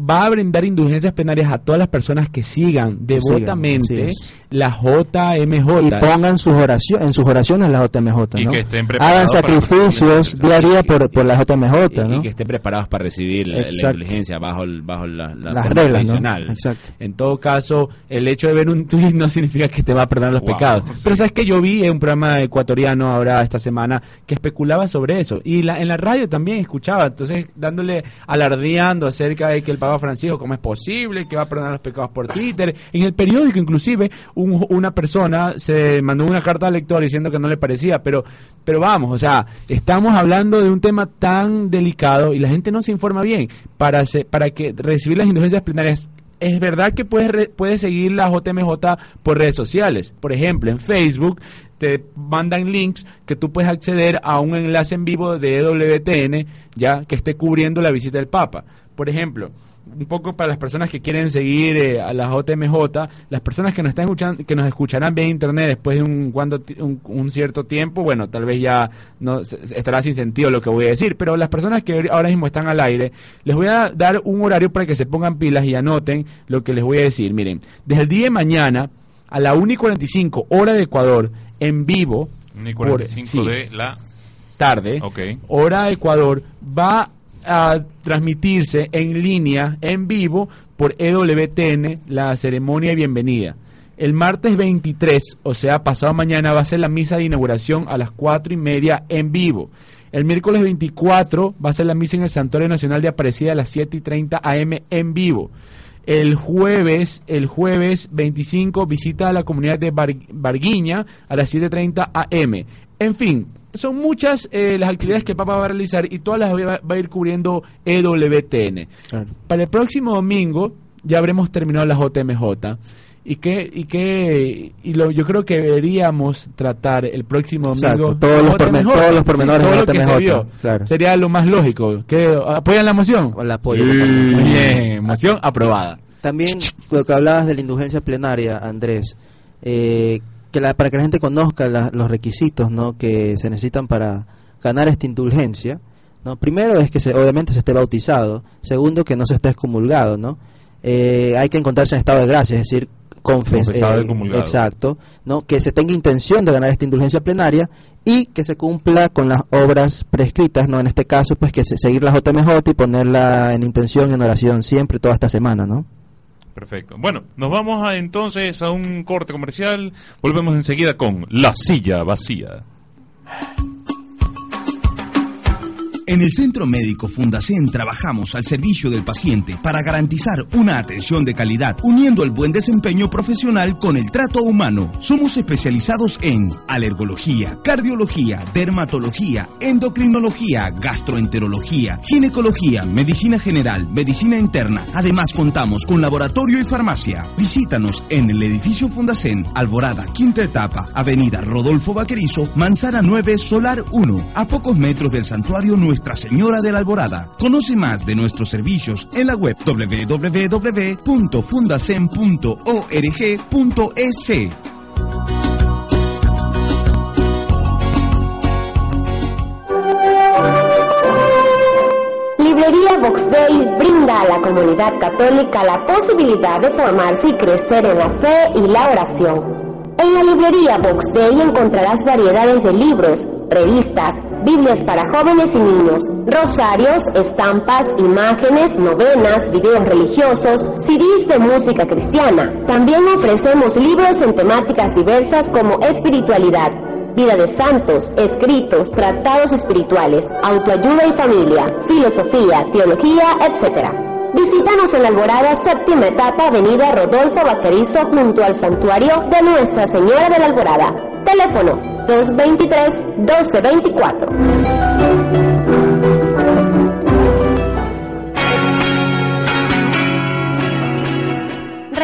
A: Va a brindar indulgencias plenarias a todas las personas que sigan devotamente la JMJ.
D: y pongan sus oraciones, en sus oraciones la JMJ,
B: Y
D: ¿no?
B: que estén preparados
D: Hagan sacrificios día a día
A: y-
D: por, por la JMJ,
A: y, y
D: ¿no?
A: que estén preparados para recibir la, la indulgencia bajo, el- bajo la, la
D: Las reglas, ¿no? Exacto.
A: En todo caso, el hecho de ver un tweet no significa que te va a perdonar los
B: Wow,
A: pecados.
B: sí.
A: Pero sabes que yo vi en un programa ecuatoriano ahora esta semana que especulaba sobre eso. Y la, en la radio también escuchaba, entonces dándole, alardeando acerca de que el Papa Francisco, ¿cómo es posible que va a perdonar los pecados por Twitter? En el periódico, inclusive, un- una persona se mandó una carta al lector diciendo que no le parecía, pero, pero vamos, o sea, estamos hablando de un tema tan delicado y la gente no se informa bien para, se- para que recibir las indulgencias plenarias es verdad que puedes, puedes seguir la JMJ por redes sociales. Por ejemplo, en Facebook te mandan links que tú puedes acceder a un enlace en vivo de E EWTN ya que esté cubriendo la visita del Papa. Por ejemplo, un poco para las personas que quieren seguir eh, a la JMJ, las personas que nos están escuchando, que nos escucharán vía internet después de un, cuando, un, un cierto tiempo, bueno, tal vez ya no estará sin sentido lo que voy a decir, pero las personas que ahora mismo están al aire, les voy a dar un horario para que se pongan pilas y anoten lo que les voy a decir. Miren, desde el día de mañana a la 1 y 45 hora de Ecuador, en vivo,
B: 1 y
A: por-
B: 45
A: sí,
B: de la...
A: tarde, hora de Ecuador, va a transmitirse en línea, en vivo, por EWTN, la ceremonia de bienvenida. El martes 23, o sea, pasado mañana, va a ser la misa de inauguración a las cuatro y media en vivo. El miércoles 24 va a ser la misa en el Santuario Nacional de Aparecida a las 7 y 30 AM en vivo. El jueves, el jueves 25, visita a la comunidad de Bar- Barguiña a las 7.30 AM. En fin, son muchas eh, las actividades que el Papa va a realizar y todas las va, va a ir cubriendo EWTN. Para el próximo domingo ya habremos terminado la JMJ. Y que, y que, y lo, yo creo que deberíamos tratar el próximo domingo
D: Exacto, todos los pormen- todos los pormenores
A: todo
D: de
A: lo que se
D: claro.
A: Sería lo más lógico. ¿Qué, ¿Apoyan la moción?
D: O la apoyo.
A: Muy
D: totalmente.
A: bien, moción aprobada.
D: También lo que hablabas de la indulgencia plenaria, Andrés, eh, que la- para que la gente conozca la- los requisitos ¿no? que se necesitan para ganar esta indulgencia, ¿no? primero es que se, obviamente se esté bautizado, segundo que no se esté excomulgado, ¿no? Eh, hay que encontrarse en estado de gracia, es decir, confes,
B: Confesado
D: eh, exacto, ¿no? que se tenga intención de ganar esta indulgencia plenaria y que se cumpla con las obras prescritas, ¿no? En este caso, pues que se, seguir la JMJ y ponerla en intención, en oración siempre, toda esta semana, ¿no?
B: Perfecto. Bueno, nos vamos a, entonces a un corte comercial. Volvemos enseguida con La Silla Vacía.
C: En el Centro Médico Fundacen trabajamos al servicio del paciente para garantizar una atención de calidad, uniendo el buen desempeño profesional con el trato humano. Somos especializados en alergología, cardiología, dermatología, endocrinología, gastroenterología, ginecología, medicina general, medicina interna. Además contamos con laboratorio y farmacia. Visítanos en el edificio Fundacen, Alborada, quinta etapa, Avenida Rodolfo Vaquerizo, Manzana 9, Solar 1, a pocos metros del santuario Nuestra Señora de la Alborada. Conoce más de nuestros servicios en la web www.fundacen.org.es.
E: Librería Box Day brinda a la comunidad católica la posibilidad de formarse y crecer en la fe y la oración. En la librería Box Day encontrarás variedades de libros, revistas, Biblias para jóvenes y niños, rosarios, estampas, imágenes, novenas, videos religiosos, CDs de música cristiana. También ofrecemos libros en temáticas diversas como espiritualidad, vida de santos, escritos, tratados espirituales, autoayuda y familia, filosofía, teología, etc. Visítanos en Alborada, séptima etapa, avenida Rodolfo Vaquerizo, junto al santuario de Nuestra Señora de la Alborada. Teléfono 223-1224.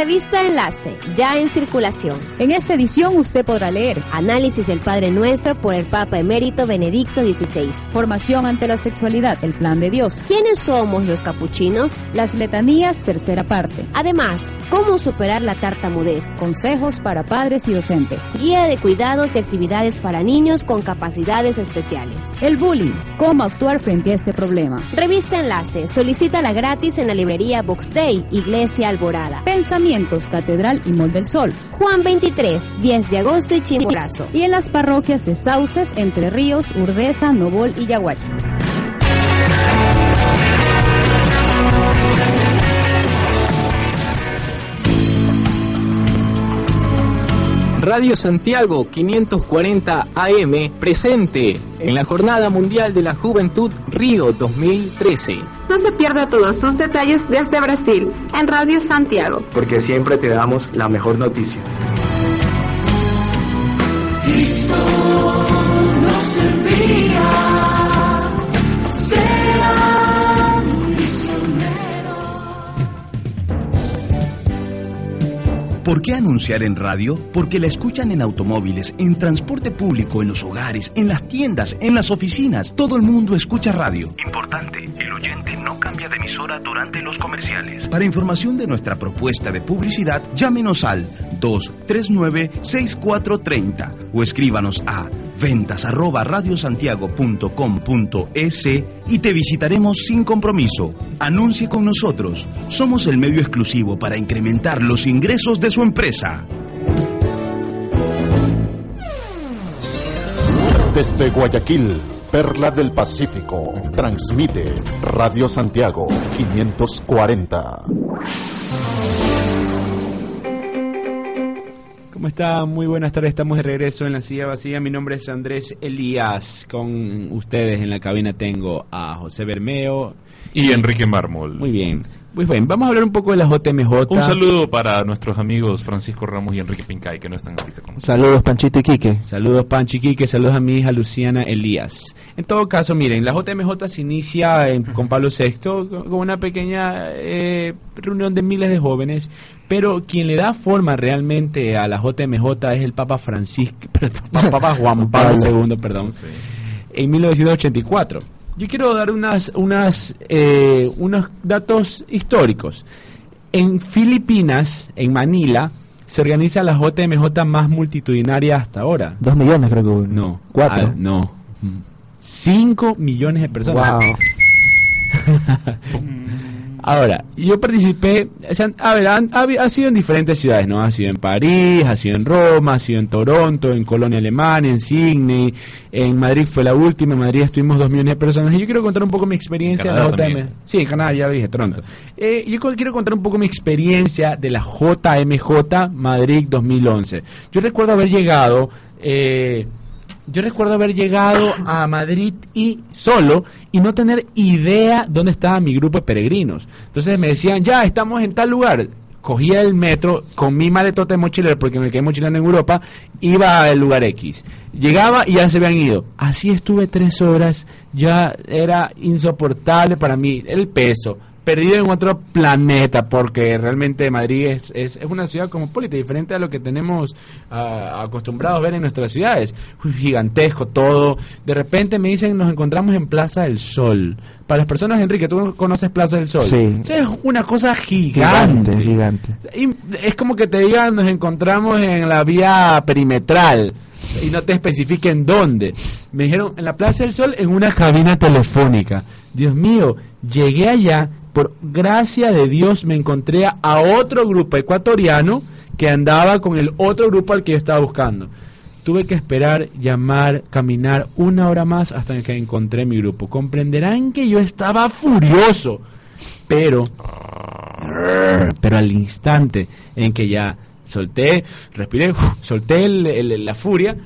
I: Revista Enlace, ya en circulación.
F: En esta edición usted podrá leer
I: Análisis del Padre Nuestro por el Papa Emérito Benedicto XVI.
F: Formación ante la sexualidad, el plan de Dios,
I: ¿Quiénes somos los capuchinos?
F: las letanías, tercera parte,
I: Además, cómo superar la tartamudez.
F: consejos para padres y docentes,
I: Guía de cuidados y actividades para niños con capacidades especiales.
F: el bullying, cómo actuar frente a este problema,
I: Revista Enlace, solicítala gratis en la librería Box Day, Iglesia Alborada.
F: Catedral y Mol del Sol,
I: Juan 23, 10 de agosto y Chimborazo. [laughs]
F: y en las parroquias de Sauces, Entre Ríos, Urdesa, Nobol y Yaguachi.
J: Radio Santiago 540 AM presente en la Jornada Mundial de la Juventud Río 2013.
K: No se pierda todos sus detalles desde Brasil en Radio Santiago.
L: Porque siempre te damos la mejor noticia.
M: Cristo nos
C: ¿Por qué anunciar en radio? Porque la escuchan en automóviles, en transporte público, en los hogares, en las tiendas, en las oficinas. Todo el mundo escucha radio.
G: Importante, el oyente emisora durante los comerciales.
C: Para información de nuestra propuesta de publicidad, llámenos al 239-6430 o escríbanos a ventas arroba radiosantiago.com.es y te visitaremos sin compromiso. Anuncie con nosotros. Somos el medio exclusivo para incrementar los ingresos de su empresa.
H: Desde Guayaquil, Perla del Pacífico, transmite Radio Santiago 540.
A: ¿Cómo está? Muy buenas tardes, estamos de regreso en la silla vacía. Mi nombre es Andrés Elías. Con ustedes en la cabina tengo a José Bermeo
B: y Enrique Mármol.
A: Muy bien. Pues bien, vamos a hablar un poco de las JMJ.
B: Un saludo para nuestros amigos Francisco Ramos y Enrique Pincay, que no están ahorita con nosotros.
D: Saludos, Panchito y Quique.
A: Saludos, Pancho y Quique. Saludos a mi hija Luciana Elías. En todo caso, miren, la JMJ se inicia en- con Pablo VI con una pequeña eh, reunión de miles de jóvenes, pero quien le da forma realmente a la JMJ es el Papa Francisco, [laughs] perdón, Papa Juan Pablo II, perdón, en 1984. Yo quiero dar unas, unas, eh, unos datos históricos. En Filipinas, en Manila, se organiza la JMJ más multitudinaria hasta ahora.
D: Dos millones creo que hubo.
A: No.
D: Cuatro.
A: Ah, no. Cinco millones de personas.
D: Wow. [laughs] [laughs]
A: Ahora, yo participé, a ver, han- ha, ha sido en diferentes ciudades, ¿no? Ha sido en París, ha sido en Roma, ha sido en Toronto, en Colonia, Alemania, en Sydney, en Madrid fue la última, en Madrid estuvimos dos millones de personas. Y yo quiero contar un poco mi experiencia
B: En
A: en la JM. Sí, en Canadá, ya dije, Toronto. Eh, yo quiero contar un poco mi experiencia de la JMJ Madrid 2011. Yo recuerdo haber llegado... Eh, yo recuerdo haber llegado a Madrid y solo y no tener idea dónde estaba mi grupo de peregrinos. Entonces me decían, ya, estamos en tal lugar. Cogía el metro con mi maletote de mochilero, porque me quedé mochilando en Europa, iba al lugar X. Llegaba y ya se habían ido. Así estuve tres horas, ya era insoportable para mí el peso. Perdido en otro planeta, porque realmente Madrid es, es, es una ciudad cosmopolita, diferente a lo que tenemos ah, acostumbrados a ver en nuestras ciudades. Uy, gigantesco todo. De repente me dicen, nos encontramos en Plaza del Sol. Para las personas, Enrique, tú conoces Plaza del Sol.
D: Sí.
A: O sea, es una cosa
D: Gigante, gigante.
A: y es como que te digan, nos encontramos en la vía perimetral y no te especifiquen dónde. Me dijeron, en la Plaza del Sol, en una cabina telefónica. Dios mío, llegué allá, por gracia de Dios me encontré a otro grupo ecuatoriano que andaba con el otro grupo al que yo estaba buscando. Tuve que esperar, llamar, caminar una hora más hasta que encontré mi grupo. Comprenderán que yo estaba furioso, pero pero al instante en que ya solté, respiré, solté la furia,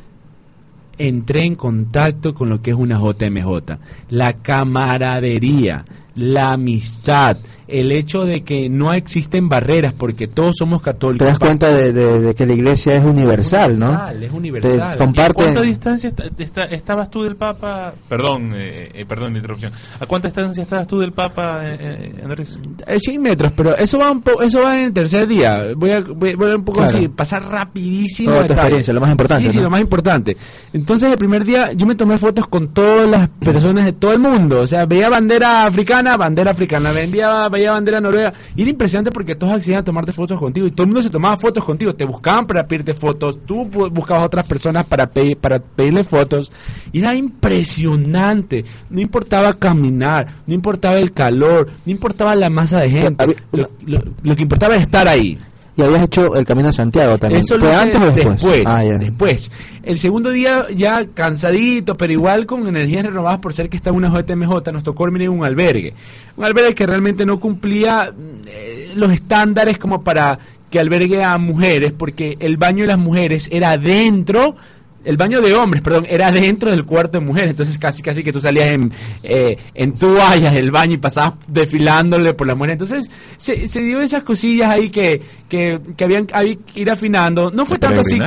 A: entré en contacto con lo que es una JMJ, la camaradería, la amistad, el hecho de que no existen barreras porque todos somos católicos.
D: Te das cuenta de, de- de que la iglesia es universal, ¿no?
A: universal, es universal.
D: Te
B: ¿Y a
D: comparte.
B: cuánta distancia esta- esta- estabas tú del Papa? Perdón, eh, eh, perdón mi interrupción. ¿A cuánta distancia estabas tú del Papa, eh, eh, Andrés?
A: Eh, 100 metros, pero eso va un po- eso va en el tercer día. Voy a, voy, voy a un poco
D: Claro.
A: así, pasar rapidísimo.
D: Toda tu experiencia, lo más importante,
A: Sí, sí, lo más importante. Entonces, el primer día yo me tomé fotos con todas las personas de todo el mundo. O sea, veía bandera africana, bandera africana, vendía, veía bandera noruega. Y era impresionante porque todos accedían a tomarte fotos contigo y todo el mundo se tomaba fotos contigo. Te buscaban para pedirte fotos, tú bu- buscabas a otras personas para, pedir, para pedirle fotos. Y era impresionante. No importaba caminar, no importaba el calor, no importaba la masa de gente. Lo, lo- lo que importaba era estar ahí.
D: Y habías hecho el camino a Santiago también.
A: Eso
D: ¿Fue antes o después?
A: Después,
D: Ah,
A: después. El segundo día ya cansadito, pero igual con energías renovadas por ser que estaba una JMJ, nos tocó dormir en un albergue. Un albergue que realmente no cumplía eh, los estándares como para que albergue a mujeres, porque el baño de las mujeres era dentro el baño de hombres, perdón, era dentro del cuarto de mujeres, entonces casi casi que tú salías en, eh, en toallas del baño y pasabas desfilándole por la mujer. Entonces se, se dio esas cosillas ahí que, que, que habían, había que ir afinando. No fue
B: El
A: tanto así.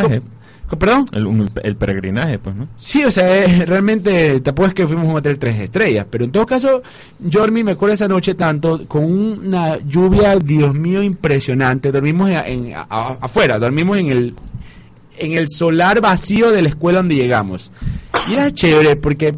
A: ¿Perdón?
B: El, peregrinaje, pues, ¿no?
A: Sí, o sea, eh, [laughs] realmente te apuesto que fuimos a un hotel tres estrellas, pero en todo caso, dormí, me acuerdo esa noche tanto, con una lluvia, Dios mío, impresionante. Dormimos en, en- a- a- afuera, dormimos en el en el solar vacío de la escuela donde llegamos. Y era chévere porque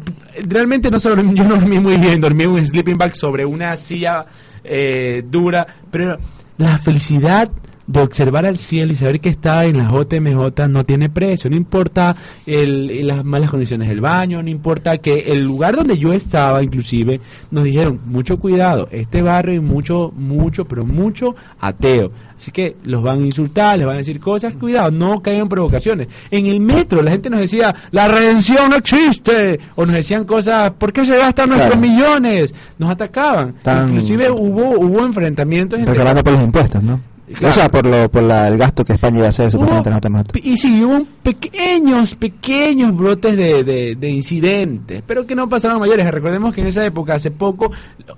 A: realmente no solo yo dormí muy bien, dormí en un sleeping bag sobre una silla eh, dura, pero la felicidad de observar al cielo y saber que estaba en las JMJ no tiene precio, no importa el- las malas condiciones del baño, no importa que el lugar donde yo estaba inclusive nos dijeron mucho cuidado, este barrio hay mucho, mucho, pero mucho ateo, así que los van a insultar, les van a decir cosas, cuidado, no caigan en provocaciones. En el metro la gente nos decía, la redención no existe, o nos decían cosas, ¿por qué se gastan nuestros millones? Nos atacaban,
D: Tan-
A: inclusive hubo, hubo enfrentamientos entre
D: reclamando por los impuestos, ¿no?
A: Claro.
D: O sea, por, lo, por la, el gasto que España iba a hacer supuestamente en JMJ.
A: Y sí, hubo pequeños, pequeños brotes de, de- de incidentes, pero que no pasaron mayores. Recordemos que en esa época, hace poco,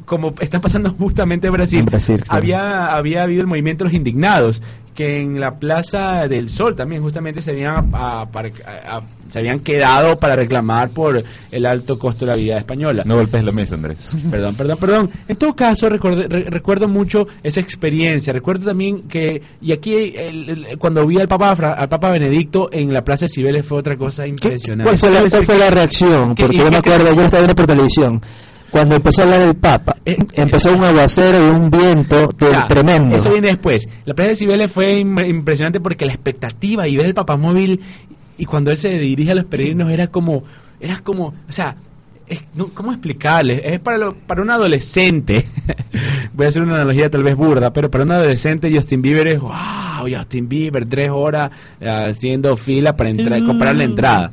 A: como está pasando justamente en Brasil,
D: En Brasil, claro.
A: había, había habido el movimiento de los indignados, que en la Plaza del Sol también justamente se habían, a- a- a- se habían quedado para reclamar por el alto costo de la vida española.
B: No golpes la mesa, Andrés. [laughs]
A: Perdón, perdón, perdón. En todo caso, recordé- re- recuerdo mucho esa experiencia. Recuerdo también que, y aquí el- el- cuando vi al Papa, al Papa Benedicto en la Plaza de Cibeles fue otra cosa impresionante.
D: ¿Cuál fue, la, cuál fue la reacción?
A: ¿Qué-
D: Porque yo me acuerdo, yo lo estaba viendo por televisión. Cuando empezó a hablar el Papa, empezó un aguacero y un viento
A: Ya,
D: tremendo.
A: Eso viene después. La Plaza de Cibeles fue im- impresionante porque la expectativa y ver el papamóvil y cuando él se dirige a los peregrinos era como, era como, o sea, es- no, ¿cómo explicarles? Es para, lo- para un adolescente, [laughs] voy a hacer una analogía tal vez burda, pero para un adolescente Justin Bieber es, wow, Justin Bieber, tres horas eh, haciendo fila para entrar, comprar la entrada.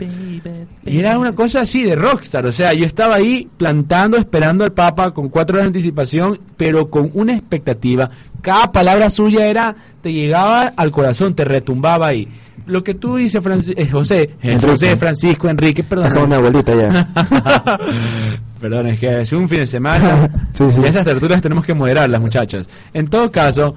A: Y era una cosa así de rockstar, o sea, yo estaba ahí plantando, esperando al Papa con cuatro horas de anticipación, pero con una expectativa. Cada palabra suya era, te llegaba al corazón, te retumbaba ahí. Lo que tú dices, eh, José, eh,
D: Enrique.
A: José Francisco Enrique, perdón.
D: Está como una abuelita ya. [laughs]
A: Perdón, es que es un fin de semana. [laughs]
D: Sí, sí.
A: Y esas tertulias tenemos que moderarlas, muchachas. En todo caso,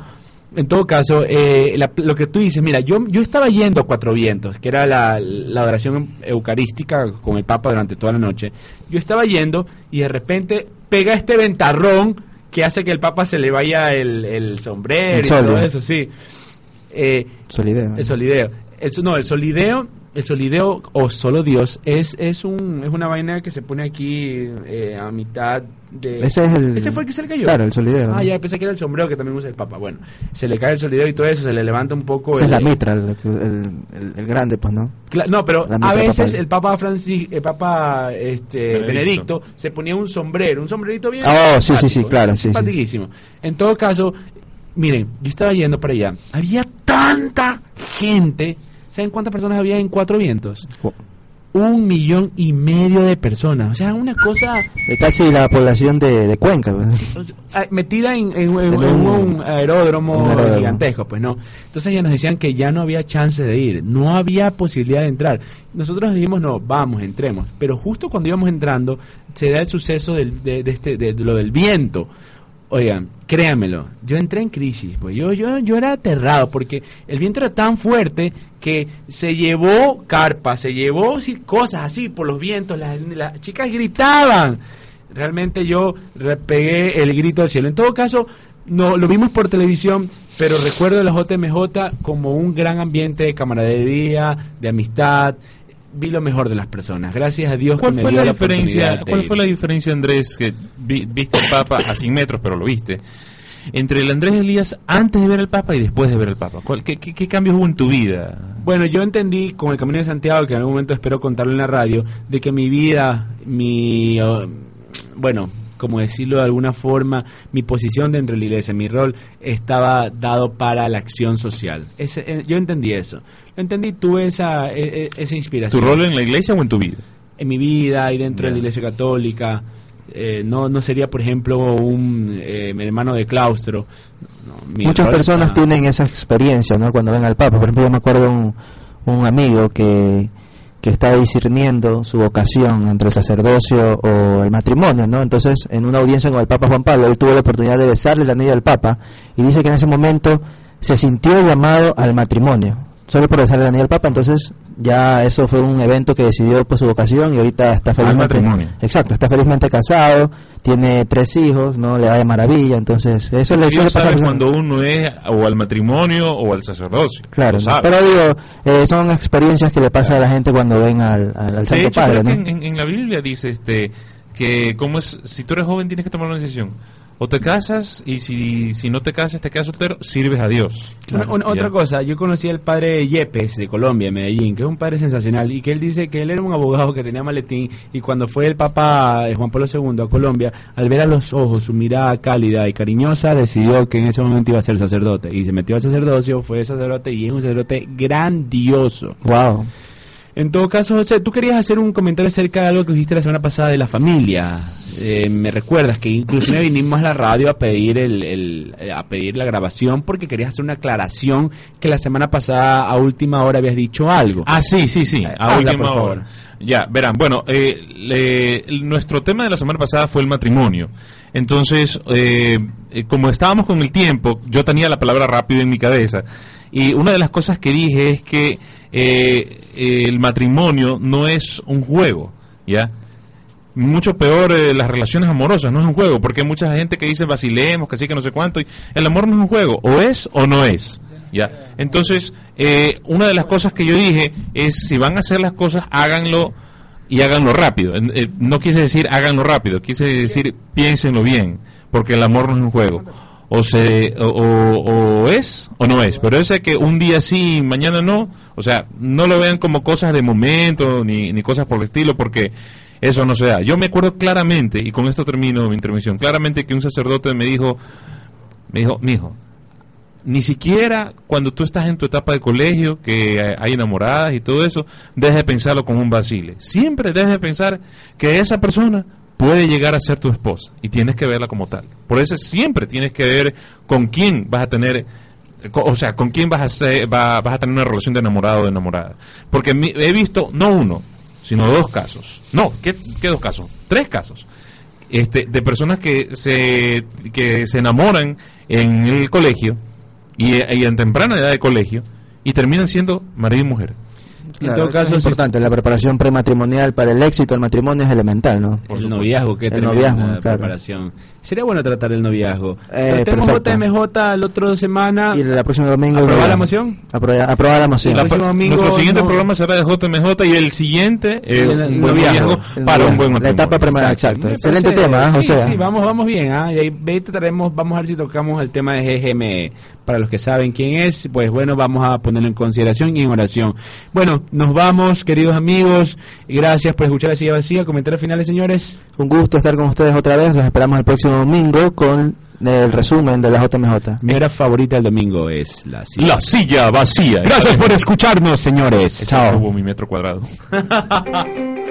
A: en todo caso, eh, la- lo que tú dices, mira, yo, yo estaba yendo a Cuatro Vientos, que era la, la adoración eucarística con el Papa durante toda la noche. Yo estaba yendo y de repente pega este ventarrón que hace que el Papa se le vaya el, el sombrero
D: El
A: y todo eso, sí. Eh,
D: Solideo.
A: el solideo. El, no, el solideo, el solideo o solo Dios es es un es una vaina que se pone aquí eh, a mitad de
D: Ese es el-
A: Ese fue el que se le cayó.
D: claro, el solideo,
A: Ah,
D: ¿no?
A: ya pensé que era el sombrero que también usa el Papa. Bueno, se le cae el solideo y todo eso, se le levanta un poco
D: Esa es
A: el-
D: la mitra, el, el- el- el grande, pues, ¿no?
A: Cla- No, pero a veces
D: papal.
A: el Papa Francis, el Papa este,
B: Benedicto.
A: Benedicto. se ponía un sombrero, un sombrerito bien.
D: Oh, sí, sí, sí, claro, sí, sí.
A: En todo caso, miren, yo estaba yendo para allá, había tanta gente. ¿Saben cuántas personas había en Cuatro Vientos? Un millón y medio de personas. O sea, una cosa
D: De casi la población de, de Cuenca, pues.
A: ah, metida en, en- en-
D: En
A: en
D: un-
A: un, aeródromo
D: un aeródromo.
A: gigantesco, pues no. Entonces ya nos decían que ya no había chance de ir, no había posibilidad de entrar. Nosotros dijimos, no, vamos, entremos. Pero justo cuando íbamos entrando, se da el suceso del, de, de este, de lo del viento. Oigan, créanmelo, yo entré en crisis, pues yo, yo, yo era aterrado porque el viento era tan fuerte que se llevó carpas, se llevó sí, cosas así por los vientos, las, las chicas gritaban. Realmente yo pegué el grito al cielo. En todo caso, no lo vimos por televisión, pero recuerdo la JMJ como un gran ambiente de camaradería, de amistad. Vi lo mejor de las personas. Gracias a Dios
B: ¿Cuál
A: que me
B: fue
A: dio
B: la diferencia? ¿Cuál fue la diferencia, Andrés, que vi- viste al Papa a 100 metros, pero lo viste? Entre el Andrés Elías antes de ver al Papa y después de ver al Papa. ¿Cuál- qué, qué, qué cambios hubo en tu vida?
A: Bueno, yo entendí con el Camino de Santiago, que en algún momento espero contarlo en la radio, de que mi vida, mi, uh, bueno, como decirlo de alguna forma, mi posición dentro de la iglesia, mi rol, estaba dado para la acción social. Ese, eh, yo entendí eso. Lo entendí, tuve esa, e- e- esa
B: ¿Tu
A: inspiración.
B: rol en la iglesia o en tu vida?
A: En mi vida y dentro de la iglesia católica. Eh, no, no sería, por ejemplo, un eh, hermano de claustro.
D: Muchas personas tienen esa experiencia, ¿no? Cuando ven al Papa. Por ejemplo, yo me acuerdo un, un amigo que, que estaba discerniendo su vocación entre el sacerdocio o el matrimonio, ¿no? Entonces, en una audiencia con el Papa Juan Pablo, él tuvo la oportunidad de besarle el anillo al Papa y dice que en ese momento se sintió llamado al matrimonio solo por besarle el anillo al Papa, entonces ya eso fue un evento que decidió por su vocación y ahorita está felizmente exacto está felizmente casado tiene tres hijos no le da de maravilla entonces eso le
B: suele pasar cuando uno es o al matrimonio o al sacerdocio
D: claro pero digo eh, son experiencias que le pasa a la gente cuando ven al, al, Santo Padre
B: en, en, la Biblia dice este que como es si tú eres joven tienes que tomar una decisión o te casas y si, si no te casas, te quedas soltero, sirves a Dios.
A: otra cosa, yo conocí al padre Yepes de Colombia, Medellín, que es un padre sensacional y que él dice que él era un abogado que tenía maletín y cuando fue el Papa Juan Pablo II a Colombia, al ver a los ojos su mirada cálida y cariñosa, decidió que en ese momento iba a ser sacerdote y se metió al sacerdocio, fue sacerdote y es un sacerdote grandioso.
D: Wow.
A: En todo caso, José, tú querías hacer un comentario acerca de algo que dijiste la semana pasada de la familia. Eh, me recuerdas que incluso vinimos a la radio a pedir el, a pedir la grabación porque querías hacer una aclaración que la semana pasada a última hora habías dicho algo.
B: Ah, sí, sí, sí, a última hora. Ya, verán, bueno, eh, nuestro tema de la semana pasada fue el matrimonio. Entonces, eh, como estábamos con el tiempo, yo tenía la palabra rápido en mi cabeza. Y una de las cosas que dije es que eh, el matrimonio no es un juego, ¿ya? Mucho peor eh, las relaciones amorosas, no es un juego, porque hay mucha gente que dice vacilemos, que sí, que no sé cuánto, y el amor no es un juego, o es o no es, ¿ya? Entonces, eh, una de las cosas que yo dije es, si van a hacer las cosas, háganlo y háganlo rápido. no quise decir háganlo rápido, quise decir piénsenlo bien, porque el amor no es un juego o se o, es o no es pero ese que un día sí mañana no o sea no lo vean como cosas de momento ni, ni cosas por el estilo porque eso no se da yo me acuerdo claramente y con esto termino mi intervención claramente que un sacerdote me dijo me dijo mi hijo ni siquiera cuando tú estás en tu etapa de colegio, que hay enamoradas y todo eso, dejes de pensarlo como un vacile. Siempre dejes de pensar que esa persona puede llegar a ser tu esposa y tienes que verla como tal. Por eso siempre tienes que ver con quién vas a tener o sea, con quién vas a ser, vas a tener una relación de enamorado o de enamorada. Porque he visto no uno, sino dos casos. No, ¿qué, dos casos? Tres casos. Este, de personas que se, que se enamoran en el colegio y en temprana edad de colegio y terminan siendo marido y mujer
D: en todo caso es importante, la preparación prematrimonial para el éxito del matrimonio es elemental, ¿no?
A: el noviazgo, que
D: el noviazgo,
A: la preparación. Sería bueno tratar el noviazgo. Eh, tenemos JMJ el otro semana.
D: Y el próximo domingo.
A: ¿Aprobar la moción?
D: Aprobar, la moción.
B: El domingo, nuestro siguiente programa será de JMJ y el siguiente el, noviazgo para un buen matrimonio.
D: La etapa prematrimonial, exacto. Excelente tema,
A: ¿eh? sí, Sí, vamos, vamos bien. ¿ah? Y ahí trataremos, vamos a ver si tocamos el tema de GGME. Para los que saben quién es, pues bueno, vamos a ponerlo en consideración y en oración. Bueno, nos vamos, queridos amigos. Gracias por escuchar así vacía. Comentarios finales, señores.
D: Un gusto estar con ustedes otra vez. Los esperamos el próximo domingo con el resumen de la JMJ.
A: Mi hora favorita del domingo es la
B: silla. La silla vacía.
A: Gracias por escucharnos, señores.
B: Chao. mi metro cuadrado. [laughs]